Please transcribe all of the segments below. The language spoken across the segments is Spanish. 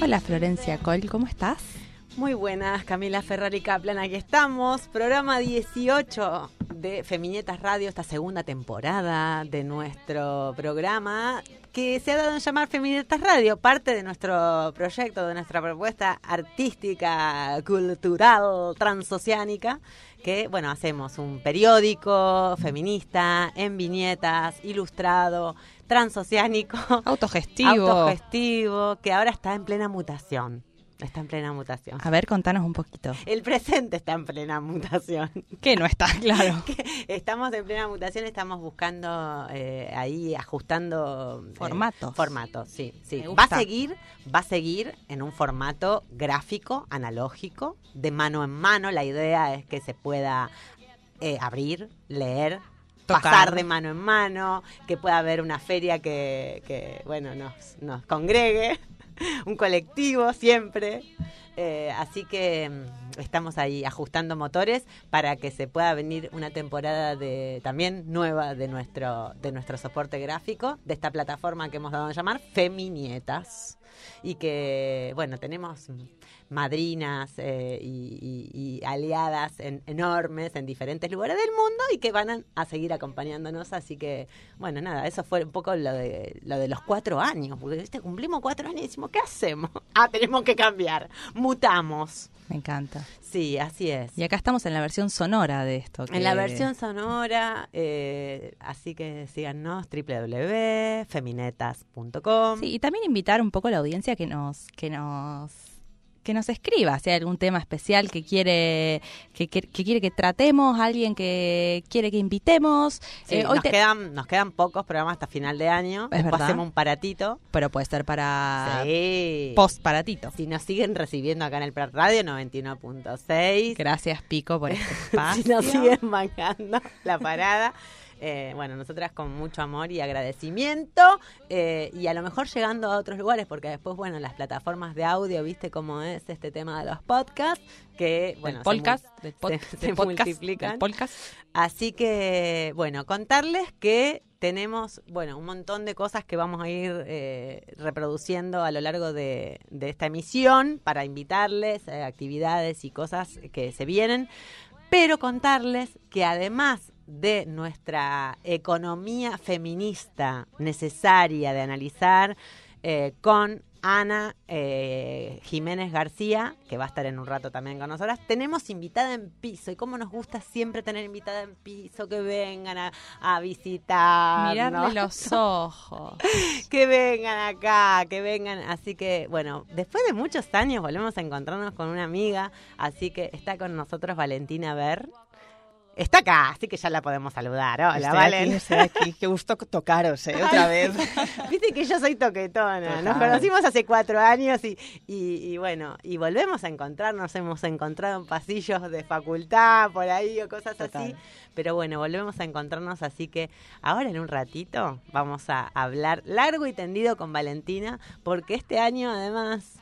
Hola Florencia Col, ¿cómo estás? Muy buenas, Camila Ferrari Kaplan, aquí estamos, programa 18 de Femiñetas Radio, esta segunda temporada de nuestro programa que se ha dado en llamar Femiñetas Radio, parte de nuestro proyecto, de nuestra propuesta artística, cultural, transoceánica, que, bueno, hacemos un periódico feminista, en viñetas, ilustrado, transoceánico, Autogestivo. autogestivo, que ahora está en plena mutación. Está en plena mutación. A ver, contanos un poquito. El presente está en plena mutación. ¿Qué no está claro? Estamos en plena mutación, estamos buscando eh, ahí, ajustando eh, Formatos. formatos, sí, sí. Va a seguir, va a seguir en un formato gráfico, analógico, de mano en mano. La idea es que se pueda eh, abrir, leer. Pasar de mano en mano, que pueda haber una feria que, que, bueno, nos, nos congregue, un colectivo siempre. Eh, así que mm, estamos ahí ajustando motores para que se pueda venir una temporada de también nueva de nuestro de nuestro soporte gráfico de esta plataforma que hemos dado a llamar Feminietas y que bueno tenemos madrinas eh, y, y- y aliadas en- enormes en diferentes lugares del mundo y que van a, a seguir acompañándonos así que bueno nada eso fue un poco lo de lo de los cuatro años porque ¿viste? cumplimos cuatro años y decimos qué hacemos ah tenemos que cambiar mutamos Me encanta. sí así es Y acá estamos en la versión sonora de esto. en la versión sonora, eh, así que síganos www.feminetas.com. Sí, y también invitar un poco a la audiencia que nos, que nos, que nos escriba si hay algún tema especial que quiere, que, que- que quiere que tratemos, alguien que quiere que invitemos. Sí, Eh, hoy nos, te- quedan, nos quedan pocos programas hasta final de año. Es Después verdad. hacemos un paratito. Pero puede ser para sí. post paratito. Si nos siguen recibiendo acá en el Prat Radio 91.6. Gracias Pico por este espacio. si nos siguen bancando la parada. Eh, bueno, nosotras con mucho amor y agradecimiento eh, y a lo mejor llegando a otros lugares porque después, bueno, las plataformas de audio, viste cómo es este tema de los podcasts, que, bueno, se podcast, pod- se- se podcast, multiplican. podcast. Así que, bueno, contarles que tenemos, bueno, un montón de cosas que vamos a ir eh, reproduciendo a lo largo de, de esta emisión para invitarles, eh, actividades y cosas que se vienen, pero contarles que además de nuestra economía feminista necesaria de analizar eh, con Ana eh, Jiménez García, que va a estar en un rato también con nosotras. Tenemos invitada en piso y cómo nos gusta siempre tener invitada en piso, que vengan a, a visitar. Mirarle los ojos. Que vengan acá, que vengan. Así que, bueno, después de muchos años volvemos a encontrarnos con una amiga. Así que está con nosotros Valentina Ver. Está acá, así que ya la podemos saludar. Hola, Estoy Valen. aquí, estoy aquí. Qué gusto tocaros, ¿eh? Otra vez. Viste que yo soy toquetona. Nos conocimos hace cuatro años y, y, y bueno, y volvemos a encontrarnos. Hemos encontrado en pasillos de facultad, por ahí o cosas así. Pero bueno, volvemos a encontrarnos. Así que ahora en un ratito vamos a hablar largo y tendido con Valentina, porque este año además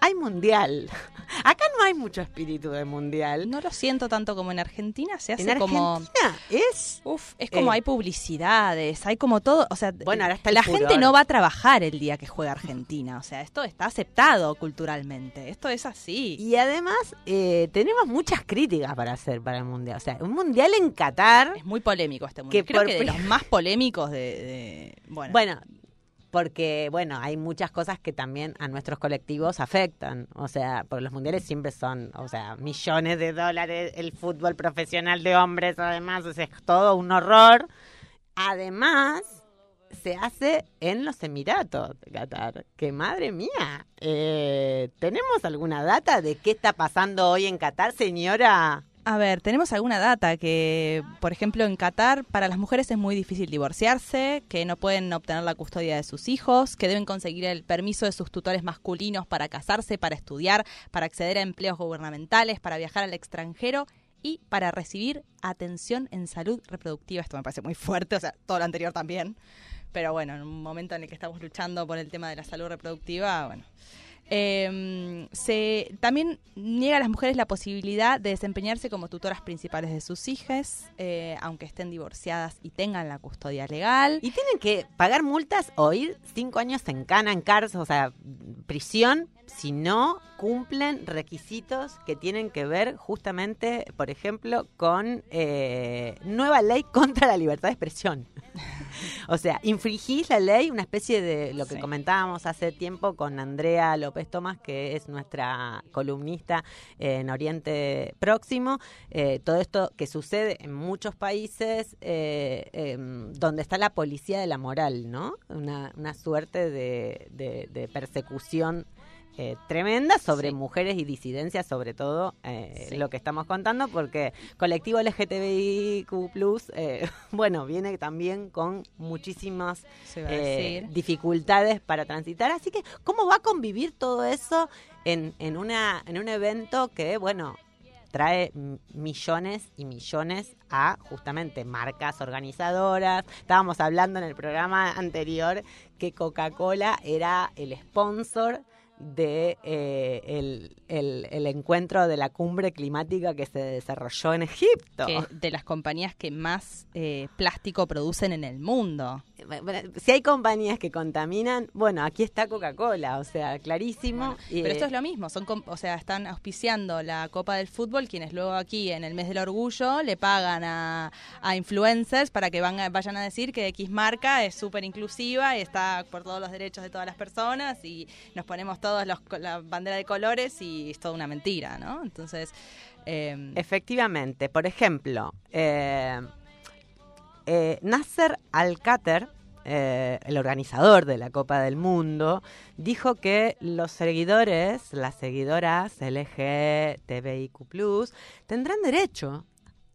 hay mundial. Acá no hay mucho espíritu de mundial. No lo siento tanto como en Argentina, se hace en como... Es Uf, es como Eh. hay publicidades, hay como todo, o sea, Bueno, ahora está el la furor. gente no va a trabajar el día que juega Argentina, o sea, esto está aceptado culturalmente, esto es así. Y además eh, tenemos muchas críticas para hacer para el mundial. O sea, un mundial en Qatar. Es muy polémico este mundo. Que Creo por que de los más polémicos de, de- bueno, Bueno, porque bueno, hay muchas cosas que también a nuestros colectivos afectan. O sea, por los mundiales siempre son, o sea, millones de dólares, el fútbol profesional de hombres, además, o sea, es todo un horror. Además, se hace en los Emiratos Qatar. Que madre mía, eh, ¿tenemos alguna data de qué está pasando hoy en Qatar, señora? A ver, tenemos alguna data que, por ejemplo, en Qatar para las mujeres es muy difícil divorciarse, que no pueden obtener la custodia de sus hijos, que deben conseguir el permiso de sus tutores masculinos para casarse, para estudiar, para acceder a empleos gubernamentales, para viajar al extranjero y para recibir atención en salud reproductiva. Esto me parece muy fuerte, o sea, todo lo anterior también. Pero bueno, en un momento en el que estamos luchando por el tema de la salud reproductiva, bueno. Eh, se también niega a las mujeres la posibilidad de desempeñarse como tutoras principales de sus hijas, eh, aunque estén divorciadas y tengan la custodia legal. Y tienen que pagar multas o ir cinco años en cana, en cárcel, o sea, prisión, si no cumplen requisitos que tienen que ver justamente, por ejemplo, con eh, nueva ley contra la libertad de expresión. o sea, infringís la ley, una especie de lo que Sí. comentábamos hace tiempo con Andrea López Tomás, que es nuestra columnista en Oriente Próximo. Eh, todo esto que sucede en muchos países eh, em, donde está la policía de la moral, ¿no? Una, una suerte de, de- de persecución eh, tremenda sobre Sí. mujeres y disidencias, sobre todo eh, Sí. lo que estamos contando, porque colectivo LGTBIQ, eh, bueno, viene también con muchísimas eh, dificultades para transitar. Así que, ¿cómo va a convivir todo eso en, en, una, en un evento que, bueno, trae millones y millones a justamente marcas organizadoras? Estábamos hablando en el programa anterior que Coca-Cola era el sponsor de eh, el, el- el encuentro de la cumbre climática que se desarrolló en Egipto. que de las compañías que más eh, plástico producen en el mundo. Bueno, Si hay compañías que contaminan, bueno, aquí está Coca-Cola, o sea, clarísimo. Pero esto eh, es lo mismo, son o sea, están auspiciando la Copa del Fútbol, quienes luego aquí en el mes del orgullo le pagan a, a influencers para que van a- vayan a decir que X marca es súper inclusiva y está por todos los derechos de todas las personas y nos ponemos todos los, la bandera de colores y es toda una mentira, ¿no? Entonces, eh, Efectivamente, por ejemplo, eh, eh, Nasser Al-Khater, eh, el organizador de la Copa del Mundo, dijo que los seguidores, las seguidoras LGTBIQ, tendrán derecho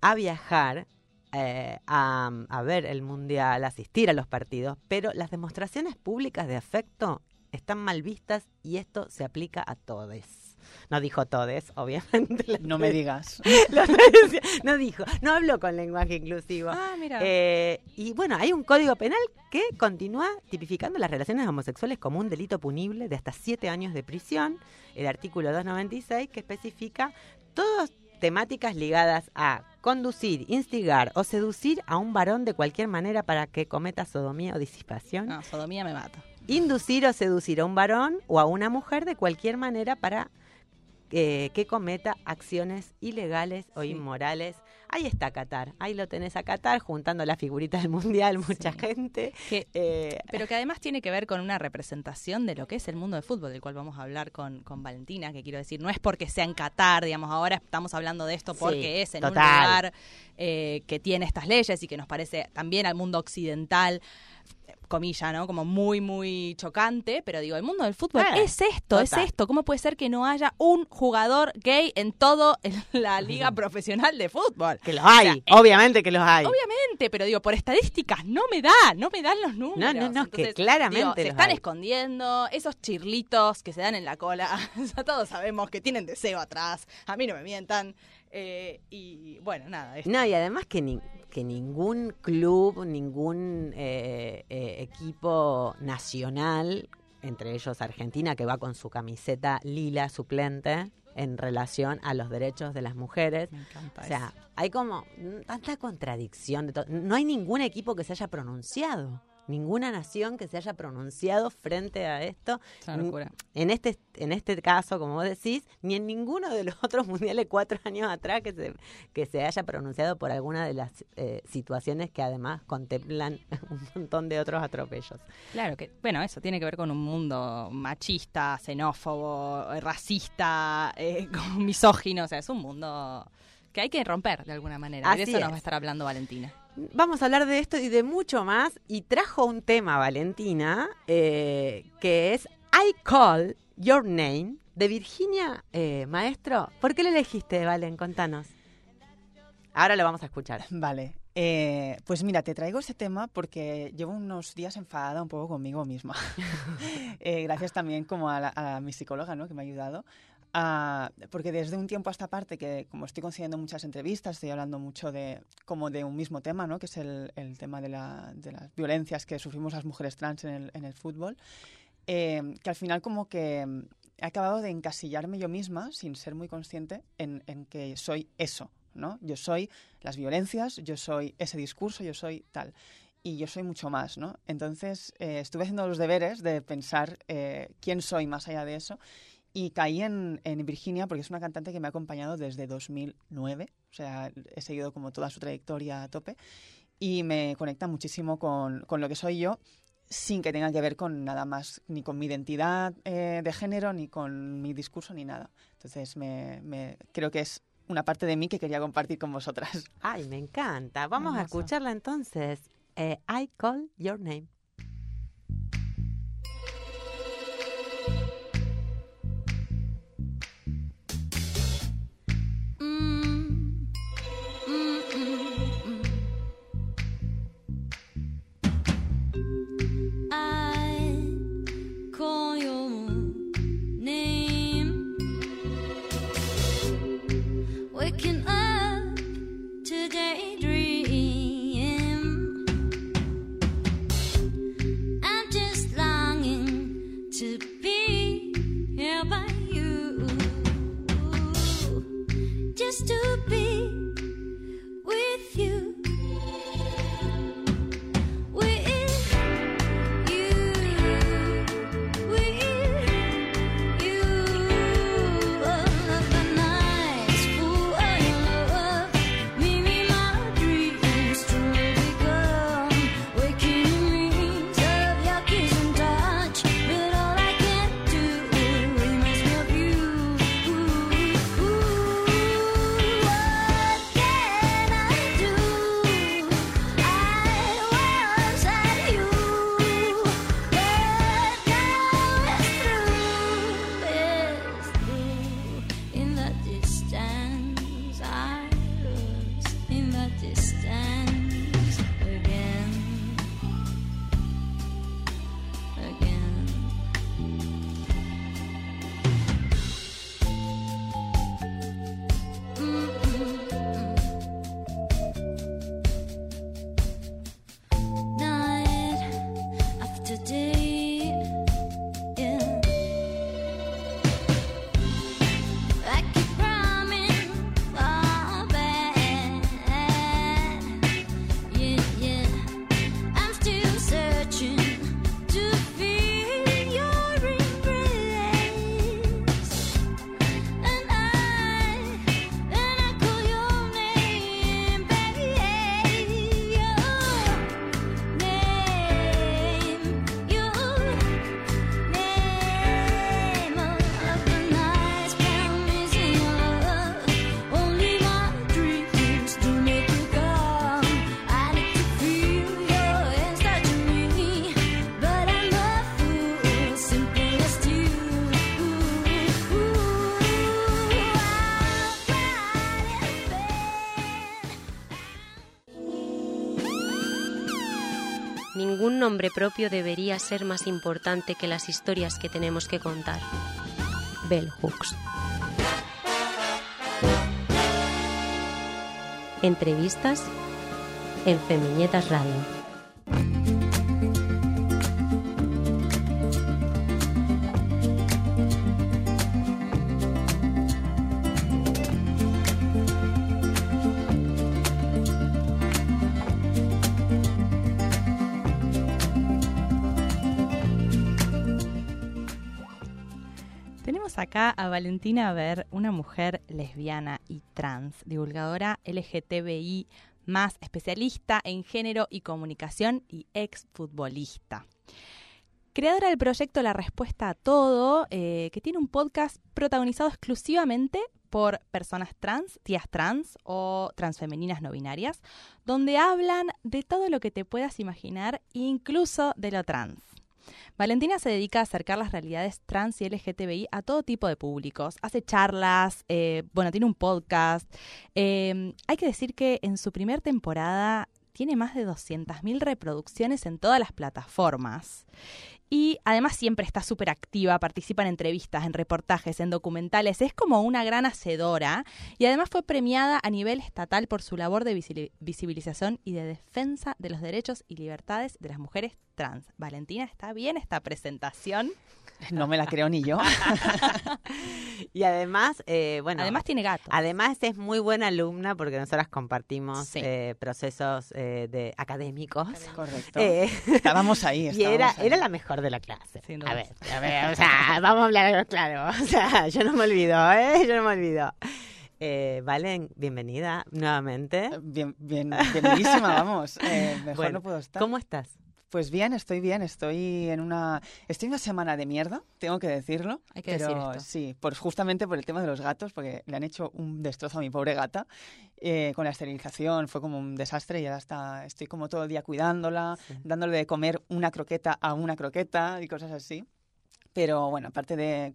a viajar eh, a, a ver el mundial, asistir a los partidos, pero las demostraciones públicas de afecto están mal vistas y esto se aplica a todos. No dijo todes, obviamente. No me digas. No dijo, no habló con lenguaje inclusivo. ah, mira. Eh, y bueno, hay un código penal que continúa tipificando las relaciones homosexuales como un delito punible de hasta siete años de prisión. El artículo 296 que especifica todas temáticas ligadas a conducir, instigar o seducir a un varón de cualquier manera para que cometa sodomía o disipación. no, sodomía me mata. Inducir o seducir a un varón o a una mujer de cualquier manera para eh, que cometa acciones ilegales o Sí. inmorales. Ahí está Qatar, ahí lo tenés a Qatar juntando las figuritas del mundial, mucha Sí. gente. Que Eh, Pero que además tiene que ver con una representación de lo que es el mundo del fútbol, del cual vamos a hablar con, con Valentina, que quiero decir, no es porque sea en Qatar, digamos, ahora estamos hablando de esto Sí, porque es en un lugar eh, que tiene estas leyes y que nos parece también al mundo occidental comilla, ¿no? Como muy, muy chocante, pero digo, el mundo del fútbol Eh, es esto, es esto. ¿Cómo puede ser que no haya un jugador gay en toda la liga profesional de fútbol? que los hay, O sea, eh, obviamente que los hay. Obviamente, pero digo, por estadísticas no me da, no me dan los números. No, no, no, que claramente digo, se están hay. escondiendo, esos chirlitos que se dan en la cola, todos sabemos que tienen deseo atrás, a mí no me mientan. Eh, y bueno, nada, esto. No, y además que, ni- que ningún club, ningún eh, eh, equipo nacional entre ellos Argentina, que va con su camiseta lila suplente en relación a los derechos de las mujeres. Me encanta O sea, hay como tanta contradicción. De no hay ningún equipo que se haya pronunciado, ninguna nación que se haya pronunciado frente a esto. En este, en este caso, como vos decís, ni en ninguno de los otros mundiales cuatro años atrás que se, que se haya pronunciado por alguna de las eh, situaciones que además contemplan un montón de otros atropellos. Claro que, bueno, eso tiene que ver con un mundo machista, xenófobo, eh, racista, eh, misógino, o sea, es un mundo que hay que romper de alguna manera. y de Así eso nos es. va a estar hablando Valentina. Vamos a hablar de esto y de mucho más. Y trajo un tema, Valentina, eh, que es I Call Your Name, de Virginia eh, Maestro. ¿Por qué lo elegiste, Valen? Contanos. Ahora lo vamos a escuchar. Vale, eh, pues mira, te traigo ese tema porque llevo unos días enfadada un poco conmigo misma. Eh, gracias también como a, la- a mi psicóloga, ¿no? Que me ha ayudado. Ah, porque desde un tiempo a esta parte, que como estoy concediendo muchas entrevistas, estoy hablando mucho de como de un mismo tema, ¿no? Que es el, el tema de, la- de las violencias que sufrimos las mujeres trans en el, en el fútbol. eh, que al final como que mm, he acabado de encasillarme yo misma, sin ser muy consciente, en, en que soy eso, ¿no? Yo soy las violencias, yo soy ese discurso, yo soy tal. Y yo soy mucho más, ¿no? Entonces eh, estuve haciendo los deberes de pensar eh, quién soy más allá de eso y caí en, en Virginia porque es una cantante que me ha acompañado desde 2009, o sea, he seguido como toda su trayectoria a tope y me conecta muchísimo con, con lo que soy yo sin que tenga que ver con nada más, ni con mi identidad eh, de género, ni con mi discurso, ni nada. Entonces me, me- creo que es una parte de mí que quería compartir con vosotras. Ay, me encanta. Vamos a Hermoso. escucharla entonces. Eh, I Call Your Name. Nombre propio debería ser más importante que las historias que tenemos que contar. Bell Hooks. Entrevistas en Femiñetas Radio. Tenemos acá a Valentina Ver, una mujer lesbiana y trans, divulgadora LGTBI, más especialista en género y comunicación y exfutbolista. Creadora del proyecto La Respuesta a Todo, eh, que tiene un podcast protagonizado exclusivamente por personas trans, tías trans o transfemeninas no binarias, donde hablan de todo lo que te puedas imaginar, incluso de lo trans. Valentina se dedica a acercar las realidades trans y LGTBI a todo tipo de públicos. Hace charlas, eh, bueno, tiene un podcast. Eh, hay que decir que en su primer temporada tiene más de 200.000 reproducciones en todas las plataformas. Y además siempre está súper activa, participa en entrevistas, en reportajes, en documentales. Es como una gran hacedora y además fue premiada a nivel estatal por su labor de visi- visibilización y de defensa de los derechos y libertades de las mujeres trans. Valentina, ¿está bien esta presentación? No me la creo ni yo. Y además, eh, bueno, además tiene gato. Además es muy buena alumna porque nosotras compartimos Sí. eh, procesos eh, de académicos. Correcto. Eh, Estábamos ahí. y estábamos era, ahí. era la mejor de la clase. Sin duda. A ver, a ver, o sea, vamos a hablar claro. O sea, yo no me olvido, ¿eh? Yo no me olvido. Eh, Valen, bienvenida nuevamente. Bien, bien, bienvenidísima, vamos. Eh, mejor Bueno, no puedo estar. ¿Cómo estás? Pues bien, estoy bien. Estoy en una, estoy en una semana de mierda, tengo que decirlo. Hay que pero decir esto. sí, por, justamente por el tema de los gatos, porque le han hecho un destrozo a mi pobre gata. Eh, con la esterilización fue como un desastre y ahora está, estoy como todo el día cuidándola, Sí. dándole de comer una croqueta a una croqueta y cosas así. Pero bueno, aparte de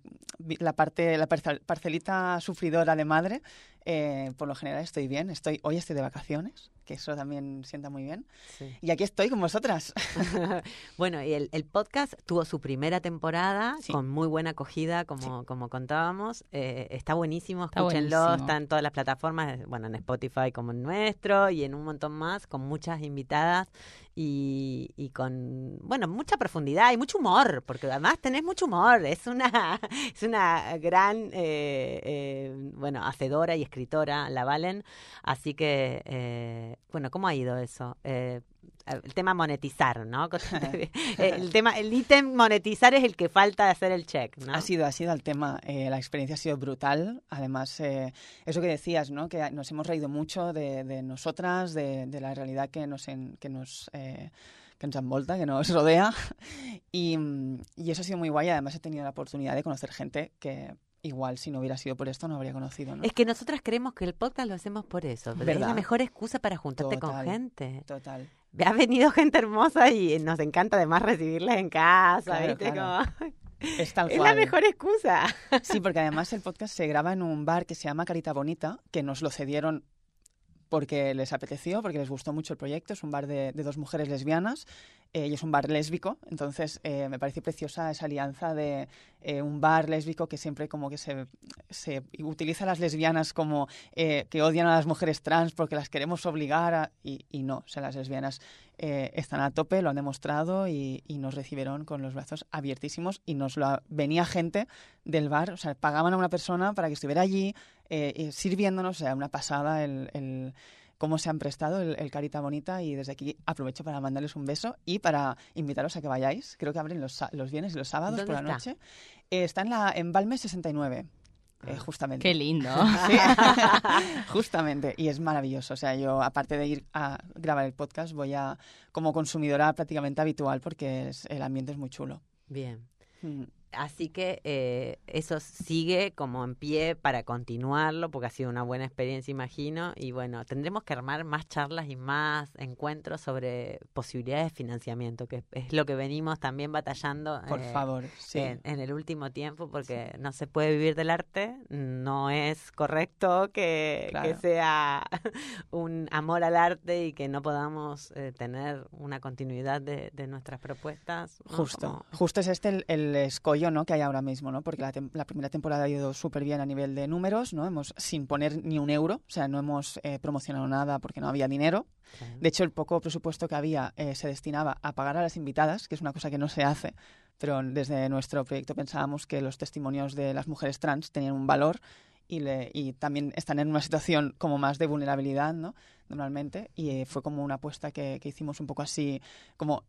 la parte, la parcel- parcelita sufridora de madre, eh, por lo general estoy bien. Estoy, hoy estoy de vacaciones, que eso también sienta muy bien. Sí. Y aquí estoy con vosotras. bueno, y el, el podcast tuvo su primera temporada Sí. con muy buena acogida, como, como contábamos. Eh, está buenísimo, Está escúchenlo, buenísimo. está en todas las plataformas, bueno, en Spotify como en nuestro y en un montón más, con muchas invitadas y, y con, bueno, mucha profundidad y mucho humor, porque además tenés mucho humor. Es una, es una gran, eh, eh, bueno, hacedora y escritora, la Valen. Así que, eh, bueno, ¿cómo ha ido eso? Eh, el tema monetizar, ¿no? el tema, el ítem monetizar es el que falta de hacer el check, ¿no? Ha sido, ha sido el tema. eh, la experiencia ha sido brutal. Además, eh, eso que decías, ¿no? Que nos hemos reído mucho de, de nosotras, de, de la realidad que nos, en- que nos eh, que nos envolta, que nos rodea. Y, y eso ha sido muy guay. Además, he tenido la oportunidad de conocer gente que igual si no hubiera sido por esto no habría conocido, ¿no? Es que nosotras creemos que el podcast lo hacemos por eso. pero Es la ¿Verdad? mejor excusa para juntarte con gente. Total. Ha venido gente hermosa y nos encanta además recibirlas en casa, Claro, ¿viste? claro. Como- Es tal es cual. la mejor excusa. Sí, porque además el podcast se graba en un bar que se llama Carita Bonita, que nos lo cedieron porque les apeteció, porque les gustó mucho el proyecto. Es un bar de, de dos mujeres lesbianas eh, y es un bar lésbico. Entonces eh, me parece preciosa esa alianza de eh, un bar lésbico que siempre como que se, se utiliza a las lesbianas como eh, que odian a las mujeres trans porque las queremos obligar a... Y, y no, o sea, las lesbianas eh, están a tope, lo han demostrado y, y nos recibieron con los brazos abiertísimos y nos lo venía gente del bar, o sea, pagaban a una persona para que estuviera allí eh, sirviéndonos, o sea, una pasada el, el cómo se han prestado el, el Carita Bonita y desde aquí aprovecho para mandarles un beso y para invitaros a que vayáis. Creo que abren los, los viernes y los sábados por la ¿Dónde está? noche. Eh, está en, la, en Balmes 69, eh, Ah. justamente. Qué lindo. Sí, justamente, y es maravilloso. O sea, yo, aparte de ir a grabar el podcast, voy a como consumidora prácticamente habitual porque es- el ambiente es muy chulo. Bien. Mm. Así que eh, eso sigue como en pie para continuarlo, porque ha sido una buena experiencia, imagino. Y bueno, tendremos que armar más charlas y más encuentros sobre posibilidades de financiamiento, que es lo que venimos también batallando. Por eh, favor, sí. En, en el último tiempo, porque no se puede vivir del arte, no es correcto que, sea un amor al arte y que no podamos eh, tener una continuidad de, de nuestras propuestas. ¿no? Justo, Como- justo es este el, el escollo ¿no? que hay ahora mismo, ¿no? porque la, tem- la primera temporada ha ido súper bien a nivel de números, ¿no? hemos sin poner ni un euro, o sea, no hemos eh, promocionado nada porque no había dinero. Claro. De hecho, el poco presupuesto que había eh, se destinaba a pagar a las invitadas, que es una cosa que no se hace, pero desde nuestro proyecto pensábamos que los testimonios de las mujeres trans tenían un valor y, le- y también están en una situación como más de vulnerabilidad, ¿no? Normalmente, y eh, fue como una apuesta que, que hicimos un poco así, como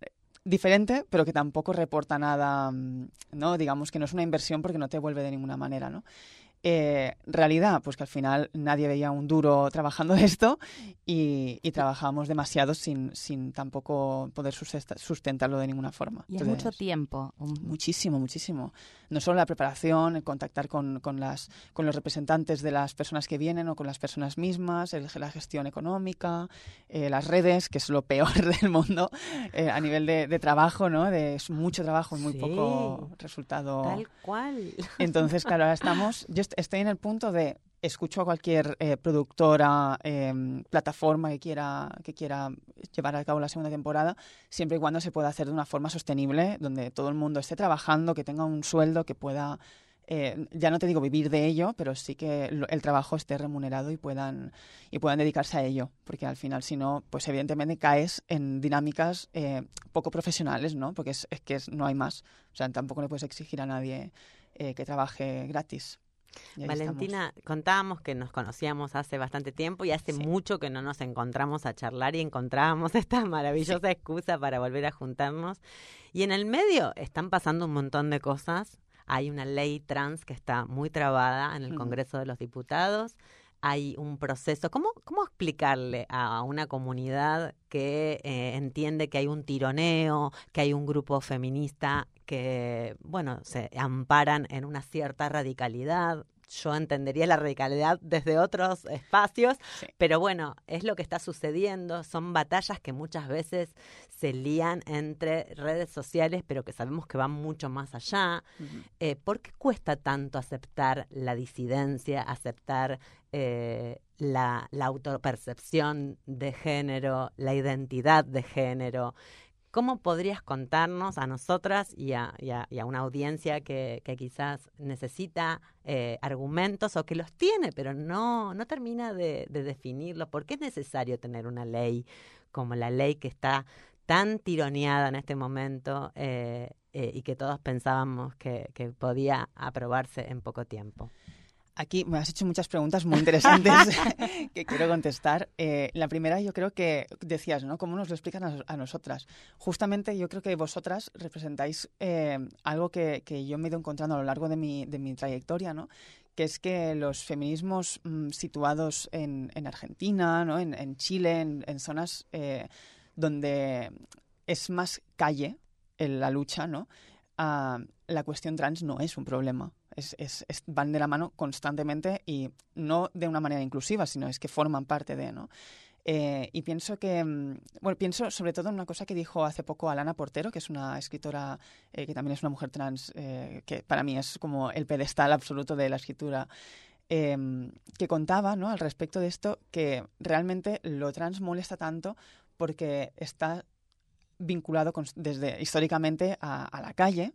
diferente, pero que tampoco reporta nada, mm, ¿no? Digamos que no es una inversión porque no te vuelve de ninguna manera, ¿no? Eh, realidad, pues que al final nadie veía un duro trabajando esto y, y trabajábamos demasiado sin, sin tampoco poder sustenta- sustentarlo de ninguna forma. Y es Entonces, mucho tiempo. Muchísimo, muchísimo. No solo la preparación, el contactar con, con las, con los representantes de las personas que vienen o con las personas mismas, el- la gestión económica, eh, las redes, que es lo peor del mundo eh, a nivel de, de trabajo, ¿no? De, es mucho trabajo y muy Sí. poco resultado. Tal cual. Entonces, claro, ahora estamos, yo estoy en el punto de escucho a cualquier eh, productora, eh, plataforma que quiera, que quiera llevar a cabo la segunda temporada, siempre y cuando se pueda hacer de una forma sostenible, donde todo el mundo esté trabajando, que tenga un sueldo, que pueda, eh, ya no te digo vivir de ello, pero sí que el trabajo esté remunerado y puedan, y puedan dedicarse a ello, porque al final, si no, pues evidentemente caes en dinámicas poco profesionales, ¿no? Porque es, que no hay más. O sea, tampoco le puedes exigir a nadie que trabaje gratis. Valentina, contábamos que nos conocíamos hace bastante tiempo y hace Sí. mucho que no nos encontramos a charlar y encontrábamos esta maravillosa excusa para volver a juntarnos. Y en el medio están pasando un montón de cosas. Hay una ley trans que está muy trabada en el. Congreso de los Diputados. Hay un proceso. ¿Cómo, cómo explicarle a una comunidad que eh, entiende que hay un tironeo, que hay un grupo feminista que, bueno, se amparan en una cierta radicalidad? Yo entendería la radicalidad desde otros espacios, Sí. pero bueno, es lo que está sucediendo. Son batallas que muchas veces se lían entre redes sociales, pero que sabemos que van mucho más allá. Eh, ¿Por qué cuesta tanto aceptar la disidencia, aceptar eh, la, la autopercepción de género, la identidad de género? ¿Cómo podrías contarnos a nosotras y a, una audiencia que, quizás necesita eh, argumentos o que los tiene, pero no, no termina de, de definirlos? ¿Por qué es necesario tener una ley como la ley que está tan tironeada en este momento eh, eh, y que todos pensábamos que podía aprobarse en poco tiempo? Aquí me has hecho muchas preguntas muy interesantes que quiero contestar. Eh, la primera, yo creo que decías, ¿no? ¿Cómo nos lo explican a, a nosotras? Justamente yo creo que vosotras representáis eh, algo que, que yo me he ido encontrando a lo largo de mi, de mi trayectoria, ¿no? que es que los feminismos mm, situados en, en Argentina, ¿no? en, en Chile, en, en zonas eh, donde es más calle en la lucha, ¿no? Ah, la cuestión trans no es un problema. Es, es- es- van de la mano constantemente y no de una manera inclusiva, sino es que forman parte de, ¿no? Eh, y pienso que, mm, bueno, pienso sobre todo en una cosa que dijo hace poco Alana Portero, que es una escritora eh, que también es una mujer trans, eh, que para mí es como el pedestal absoluto de la escritura, eh, que contaba ¿no? al respecto de esto que realmente lo trans molesta tanto porque está vinculado con- desde históricamente a, a la calle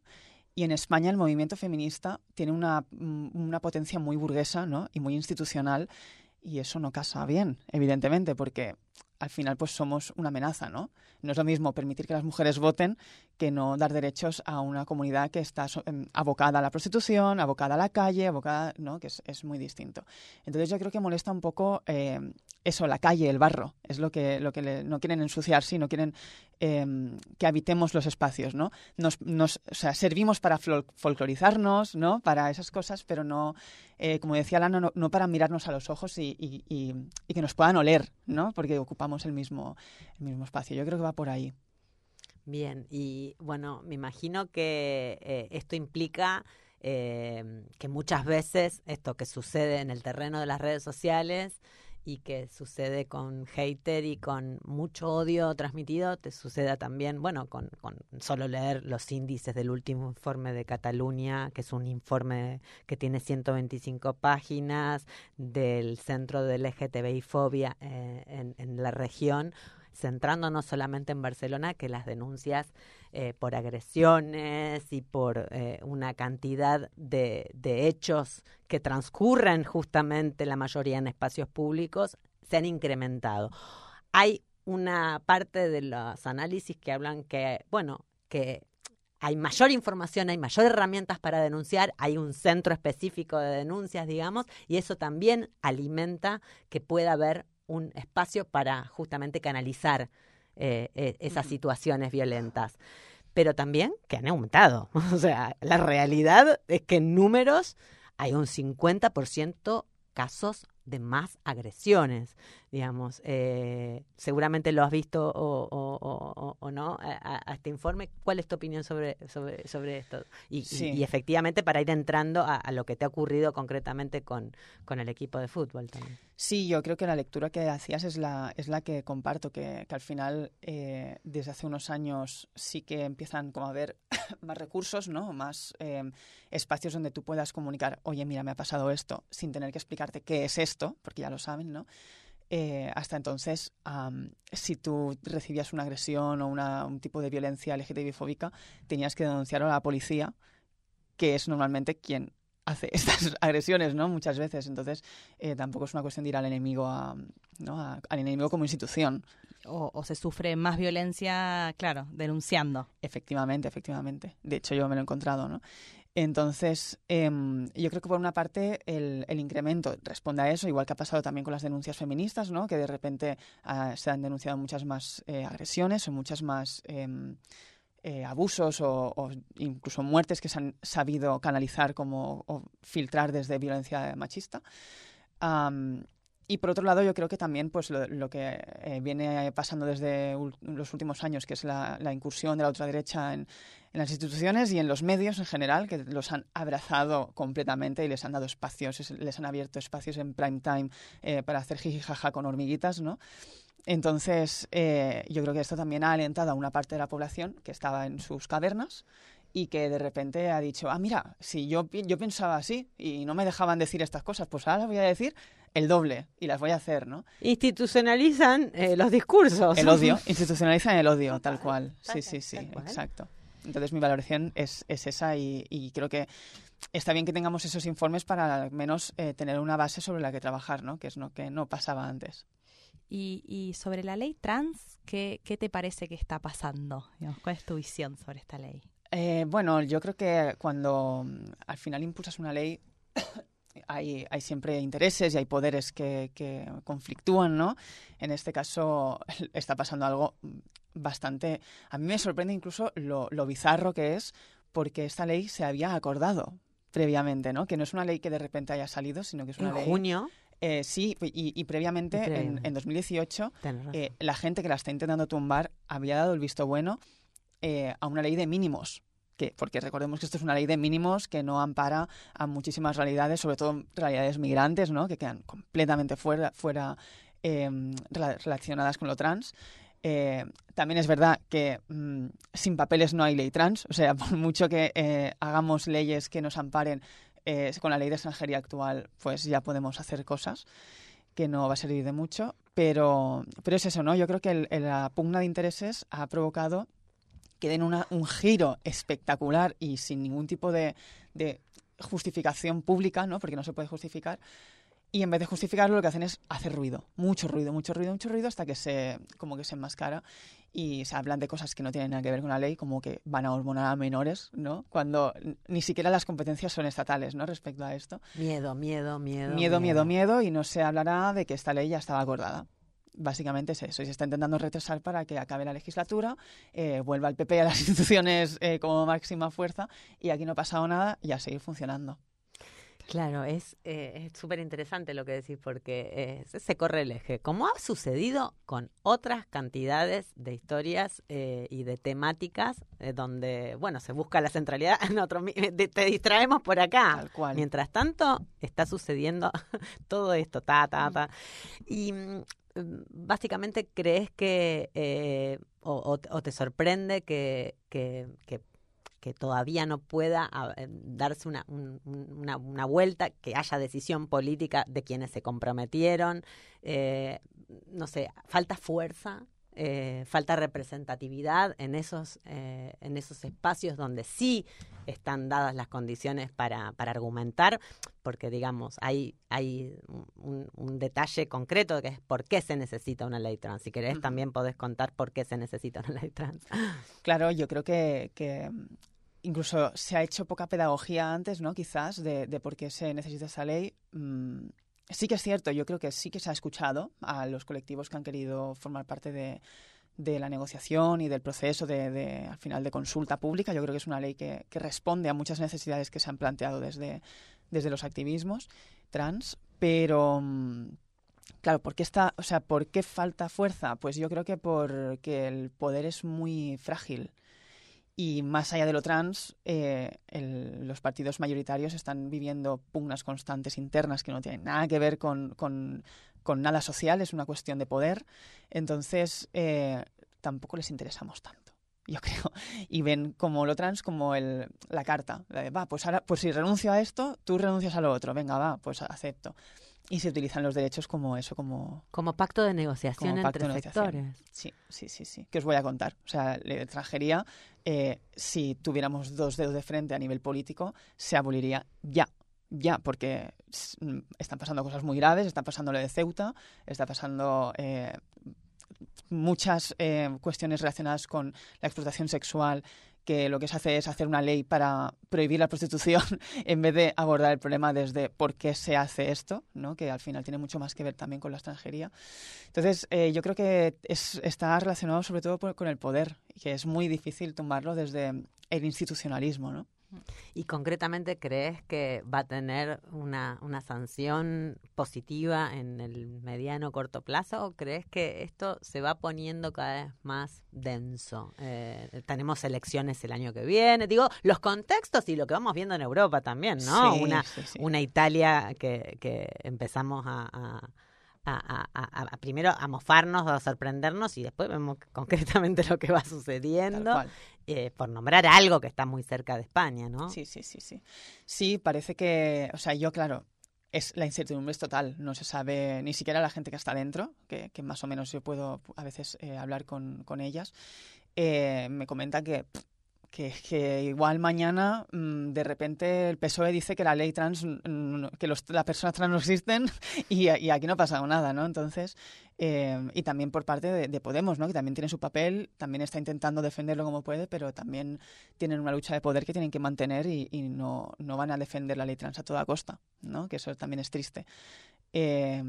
y en España el movimiento feminista tiene una, mm, una potencia muy burguesa ¿no? y muy institucional y eso no casa bien, evidentemente, porque al final pues somos una amenaza, ¿no? No es lo mismo permitir que las mujeres voten que no dar derechos a una comunidad que está em, abocada a la prostitución, abocada a la calle, abocada, ¿no? Que es, muy distinto. Entonces yo creo que molesta un poco eh, eso, la calle, el barro, es lo que, lo que le- no quieren ensuciarse y no quieren em, que habitemos los espacios, ¿no? Nos, nos, o sea, servimos para fol- folclorizarnos, ¿no? Para esas cosas, pero no, eh, como decía Lana, no, no para mirarnos a los ojos y, y- y- y que nos puedan oler, ¿no? Porque ocupamos el mismo, el mismo espacio. Yo creo que va por ahí. Bien, y bueno, me imagino que eh, esto implica eh, que muchas veces esto que sucede en el terreno de las redes sociales y que sucede con hater y con mucho odio transmitido, te suceda también, bueno, con, con solo leer los índices del último informe de Cataluña, que es un informe que tiene 125 páginas del Centro de LGTBI Fobia eh, en, en la región, centrándonos solamente en Barcelona, que las denuncias eh, por agresiones y por eh, una cantidad de, de hechos que transcurren justamente la mayoría en espacios públicos se han incrementado. Hay una parte de los análisis que hablan que, bueno, que hay mayor información, hay mayor herramientas para denunciar, hay un centro específico de denuncias, digamos, y eso también alimenta que pueda haber un espacio para justamente canalizar eh, eh, esas situaciones violentas. Pero también que han aumentado. O sea, la realidad es que en números hay un 50% casos de más agresiones, digamos. Eh, seguramente lo has visto o, o- o- o- o no a, a- este informe. ¿Cuál es tu opinión sobre, sobre, sobre esto? Y, y- Sí. y efectivamente para ir entrando a, a lo que te ha ocurrido concretamente con, con el equipo de fútbol también. Sí, yo creo que la lectura que hacías es la, es la que comparto, que, que al final eh, desde hace unos años sí que empiezan como a haber más recursos, ¿no? Más eh, espacios donde tú puedas comunicar, oye, mira, me ha pasado esto, sin tener que explicarte qué es esto, porque ya lo saben, ¿no? Eh, hasta entonces, am, si tú recibías una agresión o una- un tipo de violencia LGTBI-fóbica, tenías que denunciarlo a la policía, que es normalmente quien hace estas agresiones, ¿no? Muchas veces. Entonces, eh, tampoco es una cuestión de ir al enemigo, a, ¿no? a- al enemigo como institución. O, o se sufre más violencia, claro, denunciando. Efectivamente, efectivamente. De hecho, yo me lo he encontrado, ¿no? Entonces, em, yo creo que por una parte el, el incremento responde a eso, igual que ha pasado también con las denuncias feministas, ¿no? Que de repente ah, se han denunciado muchas más eh, agresiones o muchas más em, eh, abusos o, incluso muertes que se han sabido canalizar como o filtrar desde violencia machista. Y por otro lado, yo creo que también pues, lo, lo que eh, viene pasando desde los últimos años, que es la, la incursión de la ultraderecha en, en las instituciones y en los medios en general, que los han abrazado completamente y les han dado espacios, es- les han abierto espacios en prime time eh, para hacer jijijaja con hormiguitas, ¿no? Entonces, eh, yo creo que esto también ha alentado a una parte de la población que estaba en sus cavernas y que de repente ha dicho, ah, mira, si yo, yo pensaba así y no me dejaban decir estas cosas, pues ahora voy a decir el doble y las voy a hacer, ¿no? Institucionalizan eh, los discursos. El odio, institucionalizan el odio, tal cual. Sí, sí, sí, exacto. Entonces mi valoración es, es esa y, y creo que está bien que tengamos esos informes para al menos eh, tener una base sobre la que trabajar, ¿no? Que es lo que no pasaba antes. Y, y sobre la ley trans, ¿qué, ¿qué te parece que está pasando? ¿Cuál es tu visión sobre esta ley? Eh, bueno, yo creo que cuando mm, al final impulsas una ley hay, hay siempre intereses y hay poderes que, que conflictúan, ¿no? En este caso está pasando algo bastante... A mí me sorprende incluso lo, lo bizarro que es porque esta ley se había acordado previamente, ¿no? Que no es una ley que de repente haya salido, sino que es una En ley... junio. Eh, sí, y, y previamente, en- en 2018 tenés razón. eh, la gente que la está intentando tumbar había dado el visto bueno eh, a una ley de mínimos. Que, porque recordemos que esto es una ley de mínimos que no ampara a muchísimas realidades, sobre todo realidades migrantes, ¿no? que quedan completamente fuera, fuera eh, rela- relacionadas con lo trans. Eh, también es verdad que mm, sin papeles no hay ley trans, o sea, por mucho que eh, hagamos leyes que nos amparen eh, con la ley de extranjería actual, pues ya podemos hacer cosas que no va a servir de mucho, pero, pero es eso, ¿no? Yo creo que el- el- la pugna de intereses ha provocado que den una- un giro espectacular y sin ningún tipo de, de justificación pública, ¿no? Porque no se puede justificar. Y en vez de justificarlo, lo que hacen es hacer ruido, mucho ruido, mucho ruido, mucho ruido, hasta que se, como que se enmascara y se hablan de cosas que no tienen nada que ver con la ley, como que van a hormonar a menores, ¿no? Cuando ni siquiera las competencias son estatales, ¿no? Respecto a esto. Miedo, miedo, miedo. Miedo, miedo, miedo, y no se hablará de que esta ley ya estaba acordada. Básicamente es eso, y se está intentando retrasar para que acabe la legislatura, eh, vuelva el PP a las instituciones eh, como máxima fuerza, y aquí no ha pasado nada y a seguir funcionando. Claro, es eh, súper interesante lo que decís porque eh, se- corre el eje, como ha sucedido con otras cantidades de historias eh, y de temáticas donde, bueno, se busca la centralidad de- te distraemos por acá. Tal cual. Mientras tanto, está sucediendo todo esto, ta, ta, ta. Y mm, básicamente crees que, eh, o, te- sorprende que, que, todavía no pueda ah, eh, darse una, un- un- una, una vuelta, que haya decisión política de quienes se comprometieron. eh, no sé, falta fuerza. Eh, falta representatividad en esos eh, en esos espacios donde sí están dadas las condiciones para, para argumentar, porque digamos, hay, hay un, un detalle concreto que es por qué se necesita una ley trans. Si querés, también podés contar por qué se necesita una ley trans. Claro, yo creo que, que, mm, incluso se ha hecho poca pedagogía antes, ¿no? Quizás, de, de por qué se necesita esa ley. Mm, sí que es cierto, yo creo que sí que se ha escuchado a los colectivos que han querido formar parte de, la negociación y del proceso de, de, al final de consulta pública. Yo creo que es una ley que, que responde a muchas necesidades que se han planteado desde, desde los activismos trans, pero mm, claro, ¿por qué está, o sea, por qué falta fuerza? Pues yo creo que porque el poder es muy frágil. Y más allá de lo trans, eh, el- los partidos mayoritarios están viviendo pugnas constantes internas que no tienen nada que ver con, con- con nada social, es una cuestión de poder. Entonces, eh, tampoco les interesamos tanto, yo creo. Y ven como lo trans como el, la carta. la de, va, pues ahora, pues si renuncio a esto, tú renuncias a lo otro. Venga, va, pues acepto. Y se utilizan los derechos como eso, como Como pacto de negociación Como pacto entre negociación. sectores. Sí, sí, sí, sí. Que os voy a contar. O sea, la extranjería, eh, si tuviéramos dos dedos de frente a nivel político, se aboliría ya. Ya, porque mm, están pasando cosas muy graves, está pasando lo de Ceuta, está pasando eh, muchas eh, cuestiones relacionadas con la explotación sexual, que lo que se hace es hacer una ley para prohibir la prostitución en vez de abordar el problema desde por qué se hace esto, ¿no? que al final tiene mucho más que ver también con la extranjería. Entonces, eh, yo creo que es- está relacionado sobre todo por- con el poder, que es muy difícil tumbarlo desde el institucionalismo. ¿no? ¿Y concretamente crees que va a tener una, una sanción positiva en el mediano o corto plazo o crees que esto se va poniendo cada vez más denso? Eh, tenemos elecciones el año que viene, digo, los contextos y lo que vamos viendo en Europa también, ¿no? Sí, una, sí, sí. una Italia que, que empezamos a... a- a- a- a- primero a mofarnos, a sorprendernos y después vemos concretamente lo que va sucediendo, eh, por nombrar algo que está muy cerca de España, ¿no? Sí, sí, sí, sí. Sí, parece que, o sea, yo, claro, es la incertidumbre es total. No se sabe ni siquiera la gente que está dentro, que, que más o menos yo puedo a veces eh, hablar con, con ellas. eh, me comenta que, que, igual mañana mm, de repente el PSOE dice que la ley trans, mm, que los, las personas trans no existen y, y aquí no ha pasado nada, ¿no? Entonces, eh, y también por parte de, de Podemos, ¿no? Que también tiene su papel, también está intentando defenderlo como puede, pero también tienen una lucha de poder que tienen que mantener y, y no, no van a defender la ley trans a toda costa, ¿no? Que eso también es triste. Eh,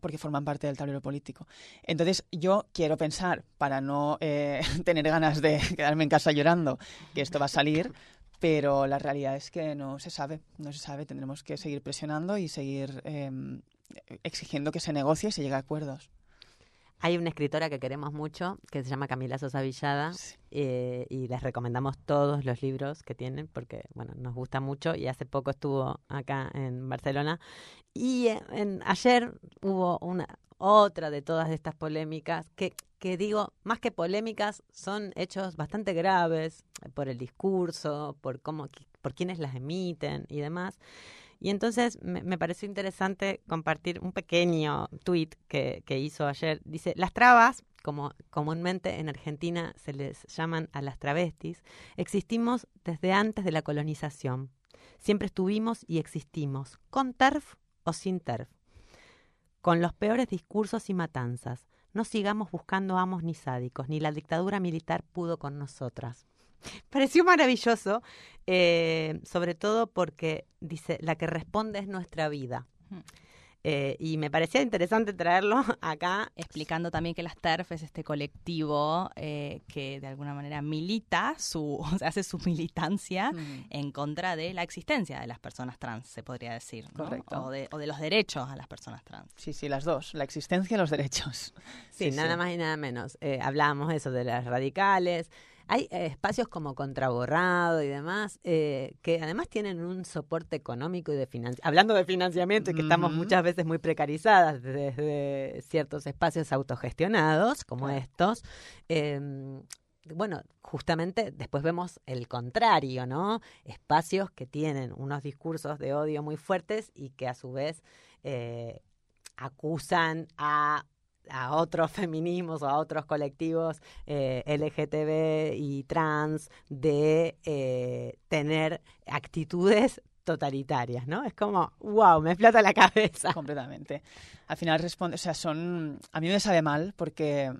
porque forman parte del tablero político. Entonces, yo quiero pensar, para no eh, tener ganas de quedarme en casa llorando, que esto va a salir, pero la realidad es que no se sabe, no se sabe. Tendremos que seguir presionando y seguir eh, exigiendo que se negocie y se llegue a acuerdos. Hay una escritora que queremos mucho, que se llama Camila Sosa Villada, eh, y les recomendamos todos los libros que tienen, porque, bueno, nos gusta mucho, y hace poco estuvo acá en Barcelona. Y eh, en, ayer hubo una otra de todas estas polémicas, que, que digo, más que polémicas, son hechos bastante graves eh, por el discurso, por cómo, por quienes las emiten y demás. Y entonces me, pareció interesante compartir un pequeño tuit que, que hizo ayer. Dice, las trabas, como comúnmente en Argentina se les llaman a las travestis, existimos desde antes de la colonización. Siempre estuvimos y existimos, con TERF o sin TERF. Con los peores discursos y matanzas. No sigamos buscando amos ni sádicos, ni la dictadura militar pudo con nosotras. Pareció maravilloso, eh, sobre todo porque dice, la que responde es nuestra vida. Eh, y me parecía interesante traerlo acá. explicando también que las TERF es este colectivo eh, que de alguna manera milita su, o sea, hace su militancia Mm. en contra de la existencia de las personas trans, se podría decir, ¿no? Correcto. O, de, o de los derechos a las personas trans. Sí, sí, las dos, la existencia y los derechos. Sí, nada más y nada menos. Eh, hablábamos eso de las radicales. Hay eh, espacios como Contraborrado y demás, eh, que además tienen un soporte económico y de financiamiento. Hablando de financiamiento, y que estamos muchas veces muy precarizadas desde ciertos espacios autogestionados, como Claro. estos. eh, bueno, justamente después vemos el contrario, ¿no? Espacios que tienen unos discursos de odio muy fuertes y que a su vez eh, acusan a a otros feminismos o a otros colectivos eh, LGTB y trans de eh, tener actitudes totalitarias, ¿no? Es como, wow, me explota la cabeza. Completamente. Al final responde, o sea, son. A mí me sabe mal porque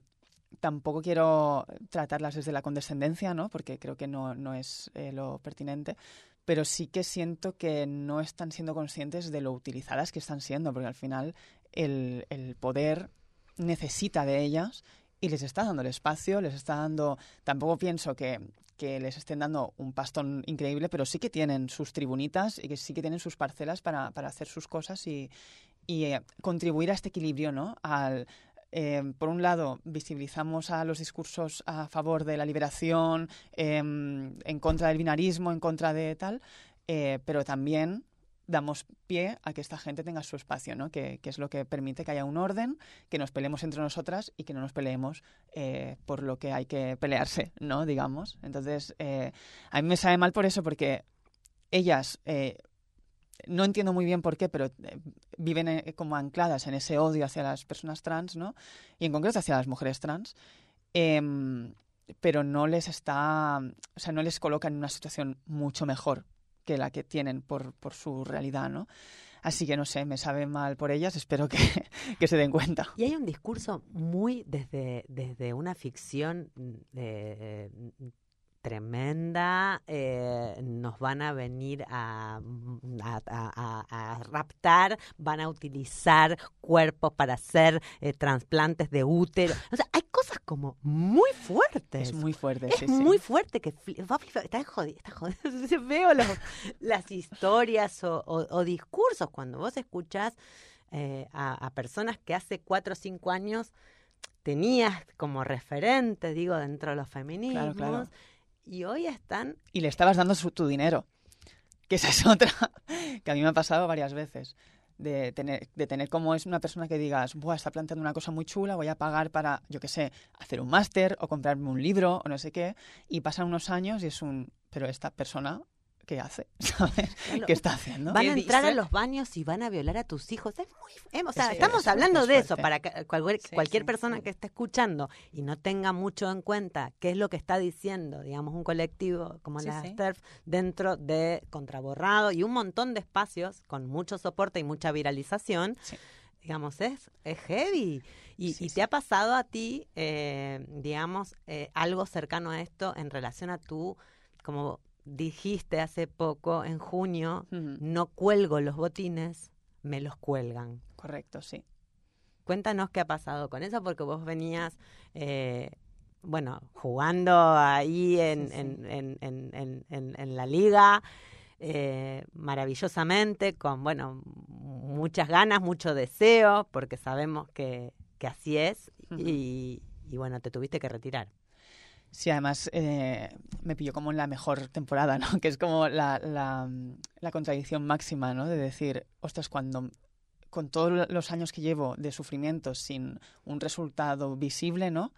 tampoco quiero tratarlas desde la condescendencia, ¿no? Porque creo que no, no es eh, lo pertinente. Pero sí que siento que no están siendo conscientes de lo utilizadas que están siendo, porque al final el, el poder necesita de ellas y les está dando el espacio, les está dando, tampoco pienso que, que les estén dando un pastón increíble, pero sí que tienen sus tribunitas y que sí que tienen sus parcelas para, para hacer sus cosas y, y eh, contribuir a este equilibrio, ¿no? Al, eh, por un lado, visibilizamos a los discursos a favor de la liberación, em, en contra del binarismo, en contra de tal, eh, pero también damos pie a que esta gente tenga su espacio, ¿no? que, es lo que permite que haya un orden, que nos peleemos entre nosotras y que no nos peleemos eh, por lo que hay que pelearse, ¿no? digamos. Entonces, eh, a mí me sabe mal por eso, porque ellas, eh, no entiendo muy bien por qué, pero eh, viven como ancladas en ese odio hacia las personas trans, ¿no? y en concreto hacia las mujeres trans. em, pero no les está, o sea, no les coloca en una situación mucho mejor que la que tienen por, por su realidad, ¿no? Así que no sé, me sabe mal por ellas, espero que, que se den cuenta. Y hay un discurso muy desde, desde una ficción eh, tremenda, eh, nos van a venir a, a- a- a- raptar, van a utilizar cuerpos para hacer eh, trasplantes de útero. O sea, hay cosas como muy fuertes. Es muy fuerte, Es sí, sí. muy fuerte que va. Está jodido, está jodido. Veo los- las historias o, o- o discursos cuando vos escuchás eh, a, personas que hace cuatro o cinco años tenías como referente, digo, dentro de los feminismos, claro. Y hoy están y le estabas dando su- tu dinero. Que esa es otra que a mí me ha pasado varias veces. De tener, de tener como es una persona que digas, Buah, está planteando una cosa muy chula, voy a pagar para, yo qué sé, hacer un máster o comprarme un libro o no sé qué. Y pasan unos años y es un, pero esta persona, ¿qué hace? ¿Sabes? Claro. ¿Qué está haciendo? Van ¿Qué a entrar a los baños y van a violar a tus hijos. Es muy, eh, o sea, Sí, estamos es- hablando de eso para que cualquier, Sí, cualquier sí, persona sí. que esté escuchando y no tenga mucho en cuenta qué es lo que está diciendo, digamos, un colectivo como Sí, la sí. STERF dentro de Contraborrado y un montón de espacios con mucho soporte y mucha viralización. Sí. Digamos, es, es heavy. Y, Sí, y sí. te ha pasado a ti, eh, digamos, eh, algo cercano a esto en relación a tú, como dijiste hace poco, en junio, no cuelgo los botines, me los cuelgan. Correcto, sí. Cuéntanos qué ha pasado con eso, porque vos venías, eh, bueno, jugando ahí en, Sí, sí. en- en- en- la liga, eh, maravillosamente, con, bueno, muchas ganas, mucho deseo, porque sabemos que, que así es, y, y bueno, te tuviste que retirar. Sí, además eh, me pilló como en la mejor temporada, ¿no? Que es como la, contradicción máxima, ¿no? De decir, ostras, cuando con todos los años que llevo de sufrimiento sin un resultado visible, ¿no?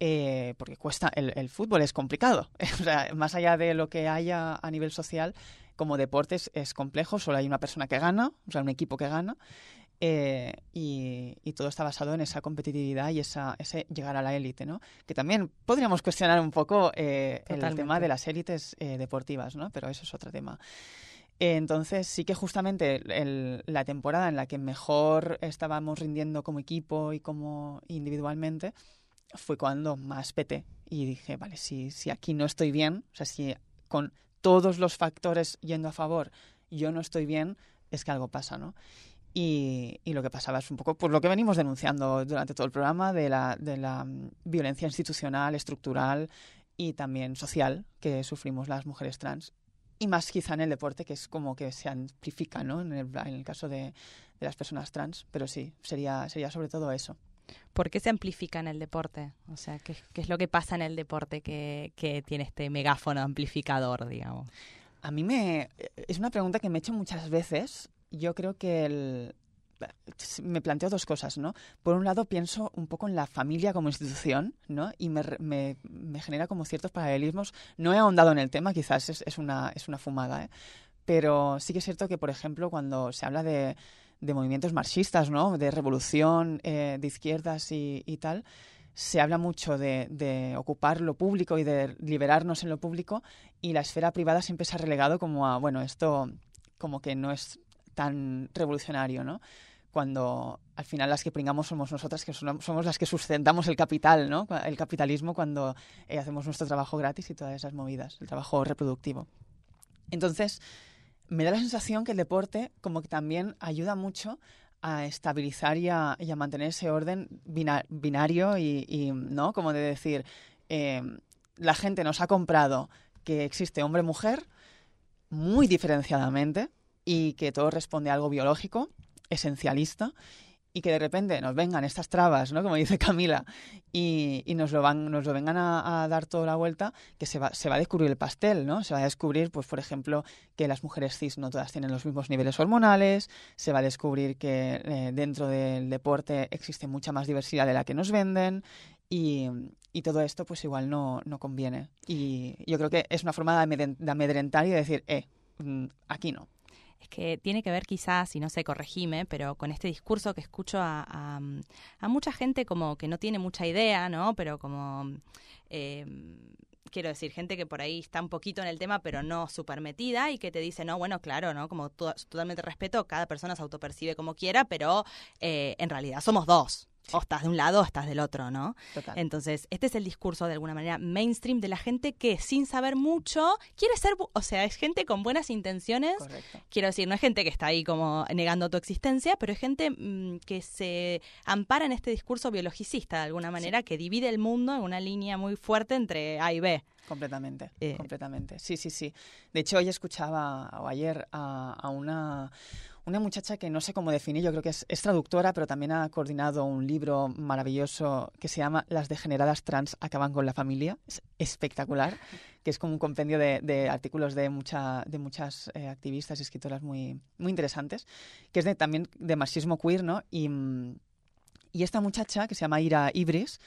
Eh, porque cuesta, el, el fútbol es complicado. o sea, más allá de lo que haya a nivel social, como deportes es complejo, solo hay una persona que gana, o sea, un equipo que gana. Eh, y, y todo está basado en esa competitividad y esa, ese llegar a la élite, ¿no? Que también podríamos cuestionar un poco eh, el tema de las élites eh, deportivas, ¿no? Pero eso es otro tema. Entonces sí que justamente el- la temporada en la que mejor estábamos rindiendo como equipo y como individualmente fue cuando más peté y dije, vale, si, si aquí no estoy bien, o sea, si con todos los factores yendo a favor yo no estoy bien, es que algo pasa, ¿no? Y, y lo que pasaba es un poco por lo que venimos denunciando durante todo el programa de la, de la mm, violencia institucional, estructural y también social que sufrimos las mujeres trans. Y más quizá en el deporte, que es como que se amplifica, ¿no? En el, en el caso de, de las personas trans. Pero sí, sería, sería sobre todo eso. ¿Por qué se amplifica en el deporte? O sea, ¿qué, qué es lo que pasa en el deporte que, que tiene este megáfono amplificador, digamos? A mí me... Es una pregunta que me he hecho muchas veces. Yo creo que el... Me planteo dos cosas, ¿no? Por un lado, pienso un poco en la familia como institución, ¿no? Y me, me, me genera como ciertos paralelismos. No he ahondado en el tema, quizás es, es una, es una fumada, ¿eh? Pero sí que es cierto que, por ejemplo, cuando se habla de, de movimientos marxistas, ¿no? De revolución eh, de izquierdas y, y tal, se habla mucho de, de ocupar lo público y de liberarnos en lo público y la esfera privada siempre se ha relegado como a, bueno, esto como que no es tan revolucionario, ¿no? Cuando al final las que pringamos somos nosotras, que somos las que sustentamos el capital, ¿no? El capitalismo cuando eh, hacemos nuestro trabajo gratis y todas esas movidas, el trabajo reproductivo. Entonces, me da la sensación que el deporte como que también ayuda mucho a estabilizar y a, mantener ese orden bina- binario y, y, ¿no? Como de decir, eh, la gente nos ha comprado que existe hombre-mujer muy diferenciadamente y que todo responde a algo biológico, esencialista, y que de repente nos vengan estas trabas, ¿no? Como dice Camila, y, nos, lo van, nos lo vengan a, dar toda la vuelta, que se va, se va a descubrir el pastel, ¿no? Se va a descubrir, pues, por ejemplo, que las mujeres cis no todas tienen los mismos niveles hormonales, se va a descubrir que eh, dentro del deporte existe mucha más diversidad de la que nos venden, y, y todo esto, pues, igual no, no conviene. Y yo creo que es una forma de amedrentar y de decir, eh, mm, aquí no. Es que tiene que ver quizás, y no sé, corregime, pero con este discurso que escucho a, mucha gente como que no tiene mucha idea, ¿no? Pero como, eh, quiero decir, gente que por ahí está un poquito en el tema, pero no súper metida y que te dice, no, bueno, claro, ¿no? Como to- totalmente respeto, cada persona se autopercibe como quiera, pero eh, en realidad somos dos. O estás de un lado o estás del otro, ¿no? Total. Entonces, este es el discurso de alguna manera mainstream de la gente que sin saber mucho quiere ser, o sea, es gente con buenas intenciones Correcto. Quiero decir, no es gente que está ahí como negando tu existencia, pero es gente mm, que se ampara en este discurso biologicista de alguna manera, que divide el mundo en una línea muy fuerte entre A y B. Completamente, Eh. completamente. Sí, sí, sí. De hecho, hoy escuchaba, o ayer, a, a una, una muchacha que no sé cómo definir, yo creo que es, traductora, pero también ha coordinado un libro maravilloso que se llama Las degeneradas trans acaban con la familia. Es espectacular, que es como un compendio de, artículos de, mucha, de muchas eh, activistas y escritoras muy, muy interesantes, que es también de marxismo queer, ¿no? Y, y esta muchacha, que se llama Ira Ibris,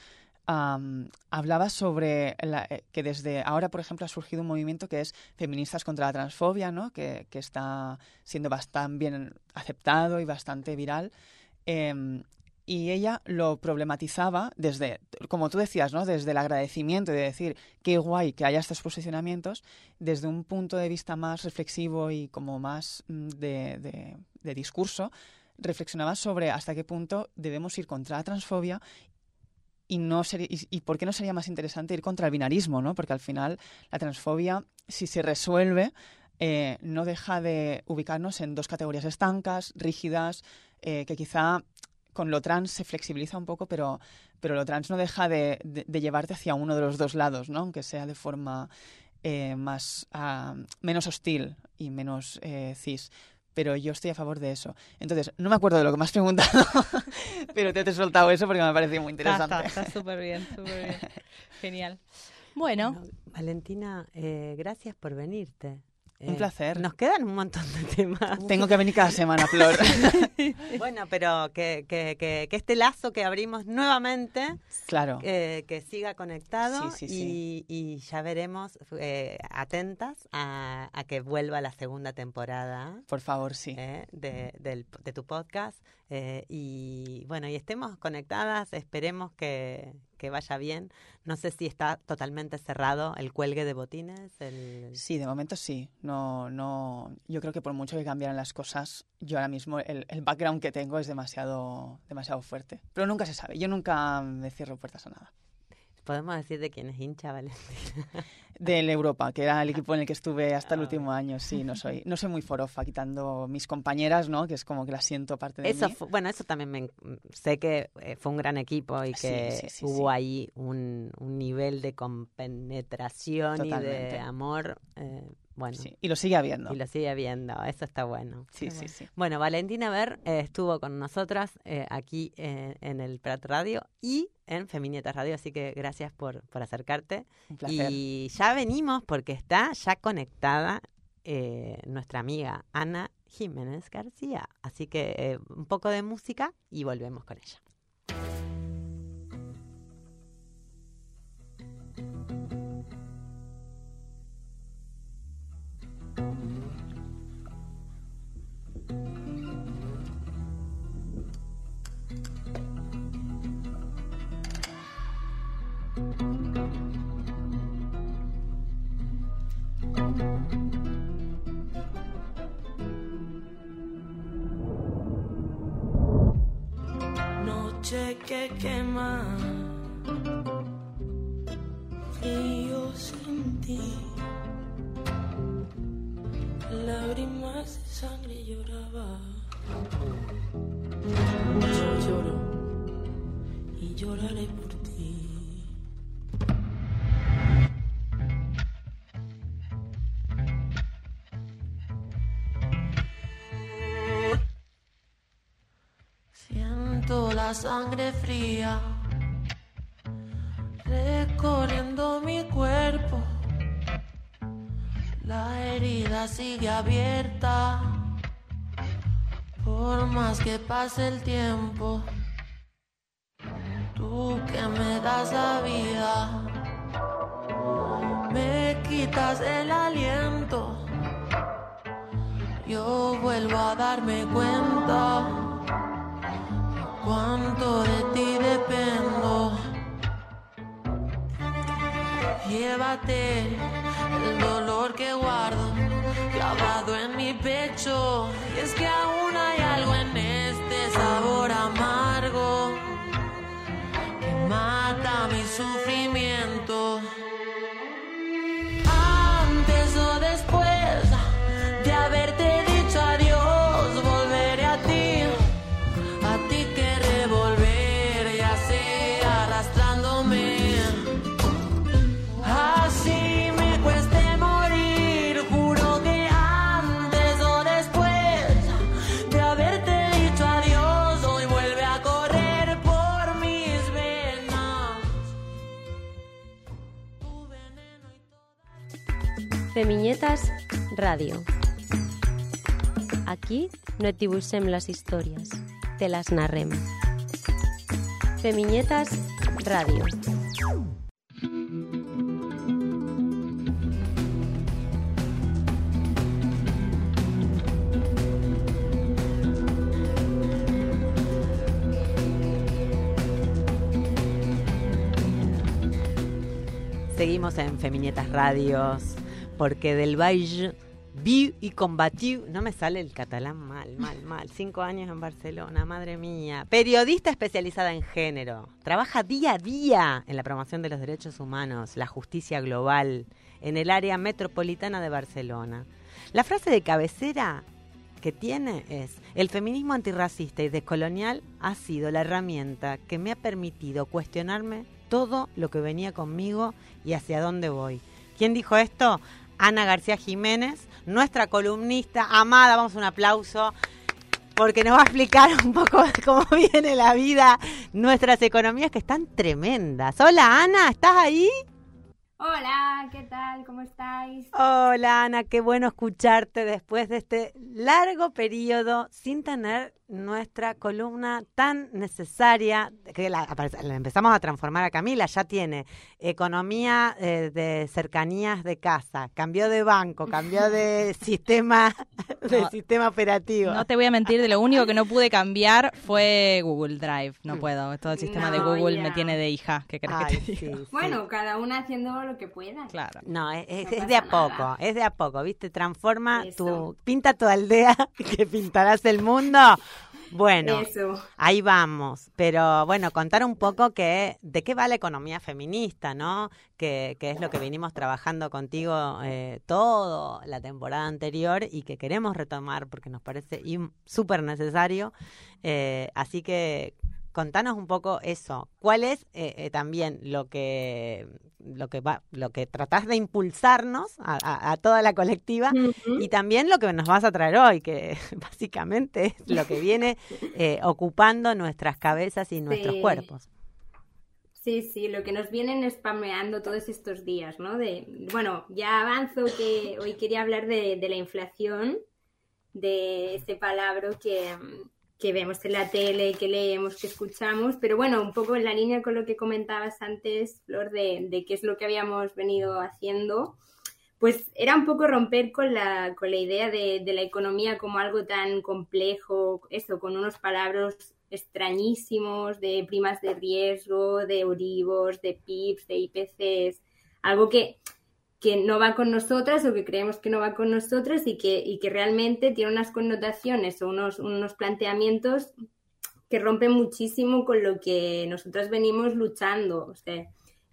am, hablaba sobre la- eh, que desde ahora, por ejemplo, ha surgido un movimiento que es Feministas contra la Transfobia, ¿no? que, que está siendo bastante bien aceptado y bastante viral. Em, y ella lo problematizaba desde, como tú decías, ¿no? desde el agradecimiento de decir qué guay que haya estos posicionamientos, desde un punto de vista más reflexivo y como más mm, de, de- de discurso, reflexionaba sobre hasta qué punto debemos ir contra la transfobia y no y, y por qué no sería más interesante ir contra el binarismo, ¿no? Porque al final la transfobia, si se resuelve, eh, no deja de ubicarnos en dos categorías estancas, rígidas, eh, que quizá con lo trans se flexibiliza un poco, pero, pero lo trans no deja de, de- de llevarte hacia uno de los dos lados, ¿no? Aunque sea de forma eh, más ah, menos hostil y menos eh, cis. Pero yo estoy a favor de eso. Entonces, no me acuerdo de lo que me has preguntado, pero te, te he soltado eso porque me ha parecido muy interesante. Está súper bien, súper bien. Genial. Bueno, Bueno, Valentina, eh, gracias por venirte. Un Eh, placer. Nos quedan un montón de temas. Tengo que venir cada semana, Flor. Bueno, pero que, que, que, que este lazo que abrimos nuevamente, claro. eh, que siga conectado Sí, sí, y, y ya veremos, eh, atentas a, a que vuelva la segunda temporada Por favor, sí. eh, de, del- de tu podcast. Eh, y bueno, y estemos conectadas, esperemos que, que vaya bien. No sé si está totalmente cerrado el cuelgue de botines. El... Sí, de momento sí. No, no. Yo creo que por mucho que cambiaran las cosas, yo ahora mismo el, el background que tengo es demasiado, demasiado fuerte. Pero nunca se sabe. Yo nunca me cierro puertas a nada. Podemos decir de quién es hincha, Valentina. Del Europa, que era el equipo en el que estuve hasta el último año. Sí, no soy, no soy muy forofa, quitando mis compañeras, ¿no? Que es como que las siento parte de Eso mí. fu- bueno, eso también me, sé que eh, fue un gran equipo y que sí, sí, hubo sí. ahí un, un nivel de compenetración y de Totalmente. amor. eh, bueno, Sí, y lo sigue habiendo. y lo sigue viendo, eso está bueno. Sí, sí, bueno. sí. Bueno, Valentina Ver eh, estuvo con nosotras eh, aquí eh, en el Prat Radio y en Feminietas Radio, así que gracias por, por acercarte. Un placer. Y ya venimos porque está ya conectada eh, nuestra amiga Ana Jiménez García. Así que un poco de música y volvemos con ella. Noche que quema, frío sin ti, lágrimas de sangre lloraba. Yo lloro y lloraré Sangre fría recorriendo mi cuerpo. La herida sigue abierta por más que pase el tiempo. Tú que me das la vida, me quitas el aliento. Yo vuelvo a darme cuenta cuánto de ti dependo. Llévate el dolor que guardo clavado en mi pecho. Y es que aún hay algo en este sabor amargo que mata mi sufrimiento. Femiñetas Radio. Aquí no et dibuixem les històries, te les narrem. Femiñetas Radio. Seguimos en Feminietas Radios, porque del Valle vi y combatí, no me sale el catalán mal, mal, mal. Cinco años en Barcelona, madre mía. Periodista especializada en género. Trabaja día a día en la promoción de los derechos humanos, la justicia global, en el área metropolitana de Barcelona. La frase de cabecera que tiene es, el feminismo antirracista y descolonial ha sido la herramienta que me ha permitido cuestionarme todo lo que venía conmigo y hacia dónde voy. ¿Quién dijo esto? Ana García Jiménez, nuestra columnista amada, vamos a un aplauso, porque nos va a explicar un poco cómo viene la vida, nuestras economías que están tremendas. Hola Ana, ¿estás ahí? Hola, ¿qué tal? ¿Cómo estáis? Hola Ana, qué bueno escucharte después de este largo periodo sin tener nuestra columna tan necesaria, que la, la empezamos a transformar a Camila, ya tiene economía eh, de cercanías de casa, cambió de banco, cambió de sistema, de No. sistema operativo. No te voy a mentir, de lo único que no pude cambiar fue Google Drive. No puedo, todo el sistema de Google ya. me tiene de hija. ¿Qué crees Ay, que te sí, sí. Bueno, cada una haciendo lo que pueda. Claro. No, es, es- No es pasa de a nada. poco, es de a poco, ¿viste? Transforma Eso. tu, pinta tu aldea que pintarás el mundo. Bueno, Eso. ahí vamos. Pero bueno, contar un poco que, de qué va la economía feminista, ¿no? Que, que es lo que vinimos trabajando contigo eh, todo la temporada anterior y que queremos retomar porque nos parece súper necesario. Eh, así que contanos un poco eso. ¿Cuál es eh, eh, también lo que lo que va, lo que tratás de impulsarnos a, a- a toda la colectiva y también lo que nos vas a traer hoy, que básicamente es lo que viene eh, ocupando nuestras cabezas y nuestros Sí. cuerpos. Sí, sí, lo que nos vienen spameando todos estos días, ¿no? De, bueno, ya avanzo que hoy quería hablar de, de la inflación, de ese palabra que, que vemos en la tele, que leemos, que escuchamos, pero bueno, un poco en la línea con lo que comentabas antes, Flor, de, de qué es lo que habíamos venido haciendo, pues era un poco romper con la, con la idea de, de la economía como algo tan complejo, eso, con unos palabras extrañísimos de primas de riesgo, de Euribors, de PIBs, de IPCs, algo que, que no va con nosotras o que creemos que no va con nosotras y que, y que realmente tiene unas connotaciones o unos, unos planteamientos que rompen muchísimo con lo que nosotras venimos luchando. O sea,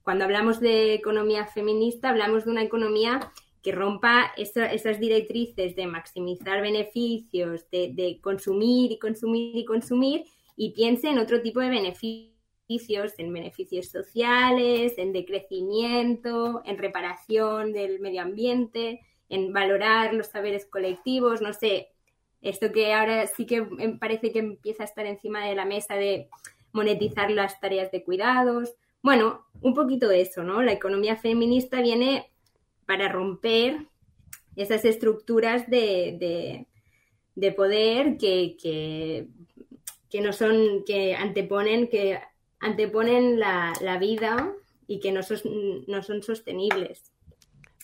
cuando hablamos de economía feminista, hablamos de una economía que rompa esa- esas directrices de maximizar beneficios, de, de consumir y consumir y consumir, y piense en otro tipo de beneficios, en beneficios sociales, en decrecimiento, en reparación del medio ambiente, en valorar los saberes colectivos, no sé, esto que ahora sí que em, parece que empieza a estar encima de la mesa de monetizar las tareas de cuidados. Bueno, un poquito eso, ¿no? La economía feminista viene para romper esas estructuras de, de- de poder que, que no son, que anteponen, que anteponen la, la vida y que no, sos- no son sostenibles.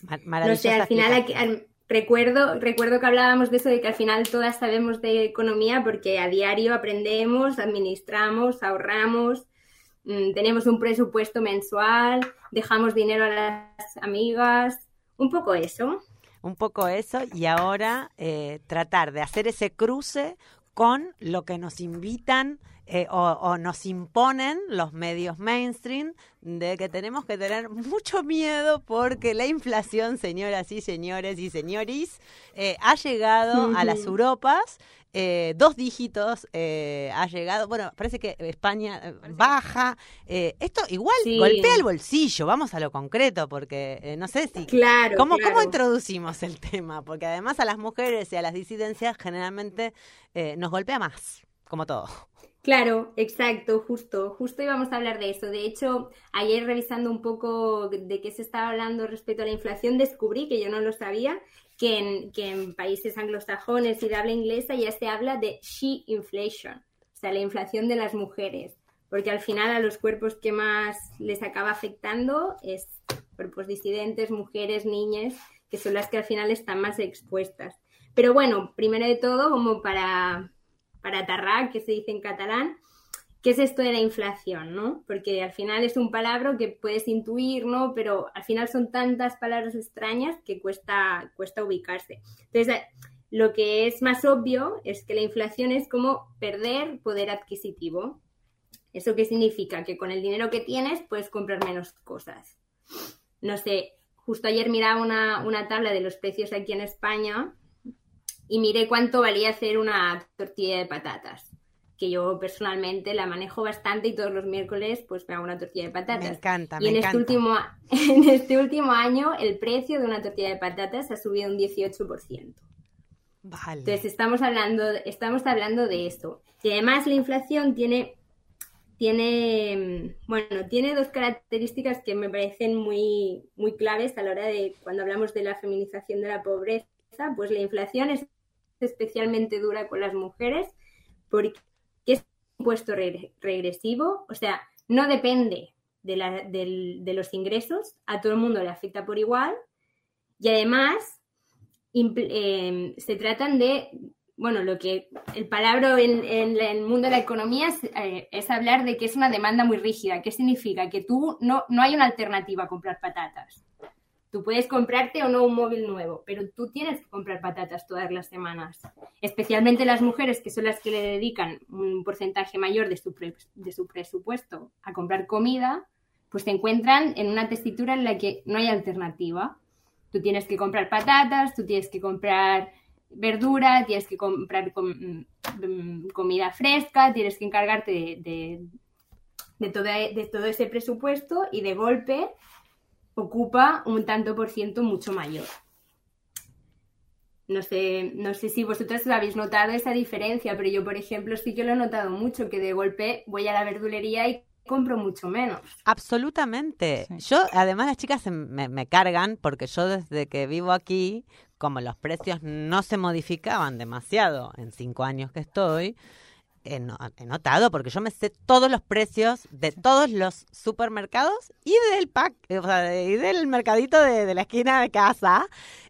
No sé, al final explicación. aquí- al- recuerdo, recuerdo que hablábamos de eso, de que al final todas sabemos de economía porque a diario aprendemos, administramos, ahorramos, mm, tenemos un presupuesto mensual, dejamos dinero a las amigas, un poco eso. Un poco eso y ahora eh, tratar de hacer ese cruce con lo que nos invitan eh, o, o nos imponen los medios mainstream de que tenemos que tener mucho miedo porque la inflación, señoras y señores y señoris, eh, ha llegado a las. Europas. eh, dos dígitos eh, ha llegado, bueno, parece que España eh, baja. eh, esto igual Sí. golpea el bolsillo, vamos a lo concreto, porque no sé si Claro. ¿Cómo, claro. ¿Cómo introducimos el tema? Porque además a las mujeres y a las disidencias generalmente nos golpea más, como todo. Claro, exacto, justo, justo íbamos a hablar de eso. De hecho, ayer revisando un poco de qué se estaba hablando respecto a la inflación, descubrí que yo no lo sabía, que en, que en países anglosajones y de habla inglesa ya se habla de she inflation, o sea, la inflación de las mujeres, porque al final a los cuerpos que más les acaba afectando es cuerpos disidentes, mujeres, niñas, que son las que al final están más expuestas. Pero bueno, primero de todo, como para para atarrar, que se dice en catalán, ¿qué es esto de la inflación, no? Porque al final es un palabra que puedes intuir, ¿no? Pero al final son tantas palabras extrañas que cuesta, cuesta ubicarse. Entonces, lo que es más obvio es que la inflación es como perder poder adquisitivo. ¿Eso qué significa? Que con el dinero que tienes puedes comprar menos cosas. No sé, justo ayer miraba una, una tabla de los precios aquí en España y miré cuánto valía hacer una tortilla de patatas, que yo personalmente la manejo bastante y todos los miércoles pues me hago una tortilla de patatas. Me encanta, y me en este, encanta. último, en este último año el precio de una tortilla de patatas ha subido un 18%. Vale. Entonces estamos hablando, estamos hablando de esto. Y además la inflación tiene, tiene, bueno, tiene dos características que me parecen muy, muy claves a la hora de cuando hablamos de la feminización de la pobreza, pues la inflación es especialmente dura con las mujeres porque es un impuesto re- regresivo, o sea, no depende de, la- de los ingresos, a todo el mundo le afecta por igual y además eh, se tratan de, bueno, lo que el palabra en, el mundo de la economía es, eh, es hablar de que es una demanda muy rígida. ¿Qué significa? Que tú no, no hay una alternativa a comprar patatas. Tú puedes comprarte o no un móvil nuevo, pero tú tienes que comprar patatas todas las semanas. Especialmente las mujeres, que son las que le dedican un porcentaje mayor de su, de su presupuesto a comprar comida, pues se encuentran en una tesitura en la que no hay alternativa. Tú tienes que comprar patatas, tú tienes que comprar verdura, tienes que comprar com- mm, comida fresca, tienes que encargarte de, de, de todo, de todo ese presupuesto y de golpe ocupa un tanto por ciento mucho mayor. No sé, no sé si vosotras habéis notado esa diferencia, pero yo, por ejemplo, sí que lo he notado mucho, que de golpe voy a la verdulería y compro mucho menos. Absolutamente. Sí. Yo, además, las chicas se me, me cargan porque yo desde que vivo aquí, como los precios no se modificaban demasiado en cinco años que estoy, he, no- he notado, porque yo me sé todos los precios de todos los supermercados y del pack, o sea, y del mercadito de, de la esquina de casa.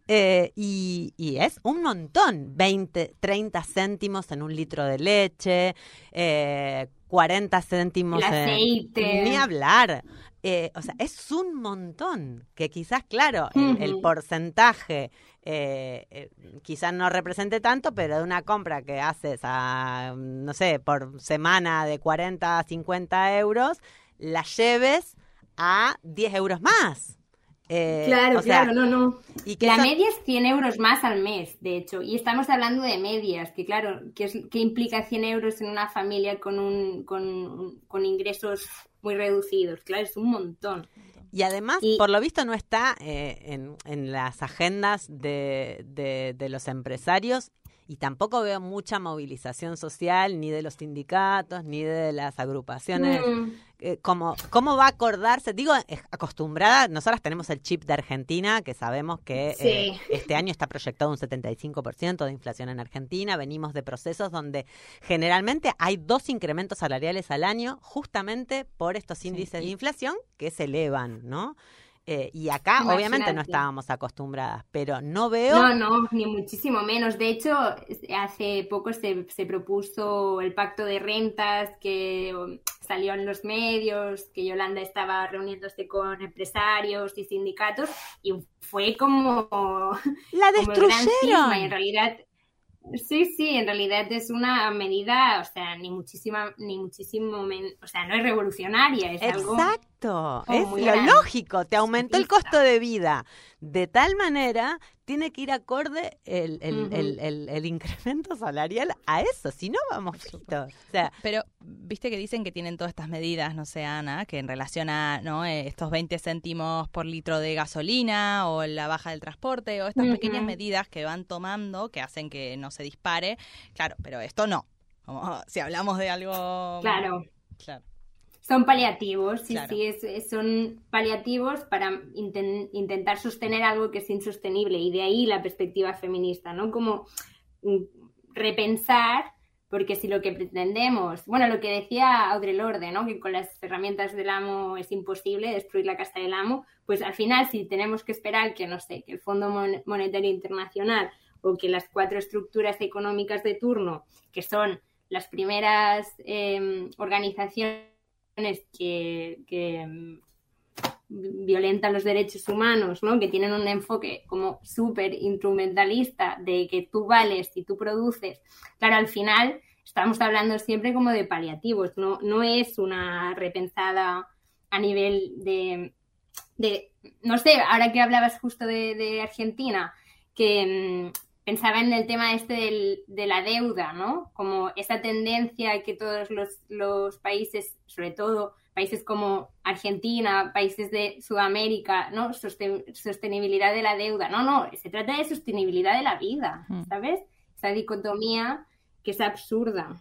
eh, y, y es un montón, 20, 30 céntimos en un litro de leche, eh, 40 céntimos El en- aceite. Ni hablar. Eh, o sea, es un montón que quizás, claro, el, el porcentaje eh, eh, quizás no represente tanto, pero de una compra que haces a, no sé, por semana de 40 a 50 euros, la lleves a 10 euros más. Eh, Claro, sea, claro, no, no. y que La eso- media es 100 euros más al mes, de hecho, y estamos hablando de medias, que claro, ¿qué, es, qué implica 100 euros en una familia con, un, con, con ingresos muy reducidos? Claro, es un montón. Y además, Y- por lo visto, no está eh, en, en las agendas de, de- de los empresarios y tampoco veo mucha movilización social ni de los sindicatos ni de las agrupaciones. Mm. Eh, ¿cómo, ¿Cómo va a acordarse? Digo, es acostumbrada, nosotras tenemos el chip de Argentina, que sabemos que Sí. eh, este año está proyectado un 75% de inflación en Argentina. Venimos de procesos donde generalmente hay dos incrementos salariales al año, justamente por estos índices de inflación que se elevan, ¿no? Eh, y acá, obviamente, no Imagínate. estábamos acostumbradas, pero no veo. No, no, ni muchísimo menos. De hecho, hace poco se, se propuso el pacto de rentas que um, salió en los medios, que Yolanda estaba reuniéndose con empresarios y sindicatos y fue como, ¡La como el gran cisma. Y en destruyeron! realidad, sí, sí, en realidad es una medida, o sea, ni muchísima, ni muchísimo, men- o sea, no es revolucionaria, es Exacto, es muy lo grande. lógico, te aumentó el costo de vida. De tal manera, tiene que ir acorde el, el, Ujú. el- el- el incremento salarial a eso, si no vamos fritos. O sea, Pero, viste que dicen que tienen todas estas medidas, no sé, Ana, que en relación a ¿no? Eh, estos 20 céntimos por litro de gasolina o la baja del transporte o estas pequeñas medidas que van tomando que hacen que no se dispare. Claro, pero esto no. Como si hablamos de algo... claro. Claro. Son paliativos, sí, Claro. sí, es- son paliativos para inten- intentar sostener algo que es insostenible y de ahí la perspectiva feminista, ¿no? Como mm, repensar, porque si lo que pretendemos, bueno, lo que decía Audre Lorde, ¿no? Que con las herramientas del amo es imposible destruir la casa del amo, pues al final si tenemos que esperar que, no sé, que el Fondo Mon- Monetario Internacional o que las cuatro estructuras económicas de turno, que son las primeras eh, organizaciones que, que, mm, violentan los derechos humanos, ¿no? que tienen un enfoque como súper instrumentalista de que tú vales y tú produces, claro, al final estamos hablando siempre como de paliativos, no, no es una repensada a nivel de, de no sé, ahora que hablabas justo de, Argentina, que mm, pensaba en el tema este del- de la deuda, ¿no? Como esa tendencia que todos los, los países, sobre todo países como Argentina, países de Sudamérica, ¿no? Sosten- sostenibilidad de la deuda. No, no, se trata de sostenibilidad de la vida. ¿sabes? Esa dicotomía que es absurda.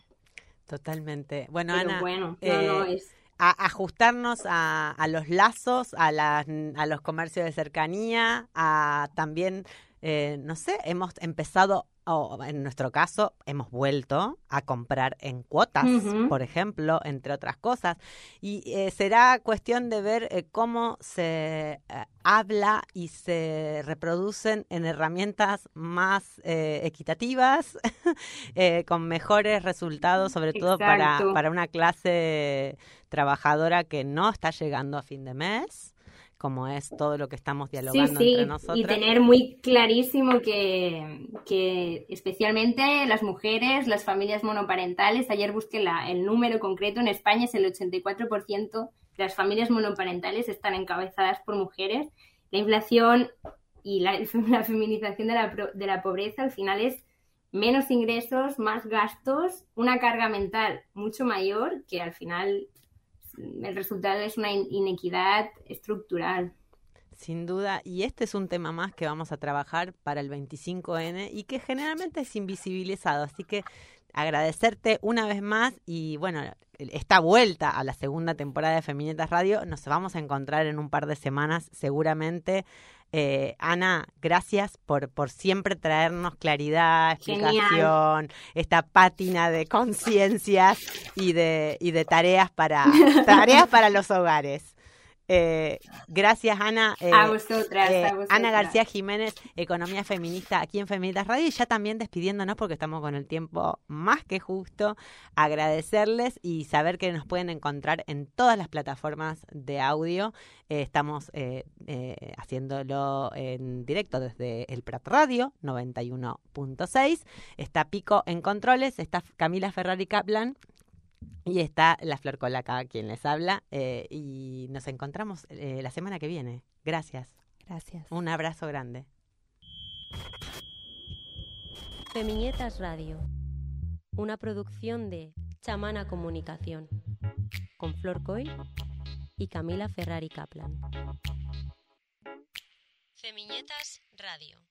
totalmente. Bueno, Pero Ana, bueno, no, eh, no, es... a- ajustarnos a, a los lazos, a, las, a los comercios de cercanía, a también, eh, no sé, hemos empezado, o en nuestro caso, hemos vuelto a comprar en cuotas, por ejemplo, entre otras cosas. Y eh, será cuestión de ver eh, cómo se eh, habla y se reproducen en herramientas más eh, equitativas, eh, con mejores resultados, sobre todo para, para una clase trabajadora que no está llegando a fin de mes, como es todo lo que estamos Sí, dialogando sí, entre nosotros. y tener muy clarísimo que, que especialmente las mujeres, las familias monoparentales, ayer busqué la, el número concreto, en España es el 84% de las familias monoparentales están encabezadas por mujeres. La inflación y la, la feminización de la, de la pobreza al final es menos ingresos, más gastos, una carga mental mucho mayor que al final el resultado es una in- inequidad estructural. Sin duda, y este es un tema más que vamos a trabajar para el 25N y que generalmente es invisibilizado, así que agradecerte una vez más y bueno, esta vuelta a la segunda temporada de Feminetas Radio nos vamos a encontrar en un par de semanas seguramente. Eh, Ana, gracias por, por siempre traernos claridad, Genial. explicación, esta pátina de conciencias y de, y de tareas para tareas para los hogares. Eh, gracias, Ana. Eh, A vosotras, eh, a vosotras. Ana García Jiménez, Economía Feminista, aquí en Feminitas Radio. Y ya también despidiéndonos porque estamos con el tiempo más que justo. Agradecerles y saber que nos pueden encontrar en todas las plataformas de audio. Eh, estamos eh, eh, haciéndolo en directo desde el Prat Radio 91.6. Está Pico en controles, está Camila Ferrari Kaplan y está la Flor Colaca, quien les habla. eh, y nos encontramos eh, la semana que viene. Gracias. Gracias. Un abrazo grande. Femiñetas Radio. Una producción de Chamana Comunicación. Con Flor Coy y Camila Ferrari Kaplan. Femiñetas Radio.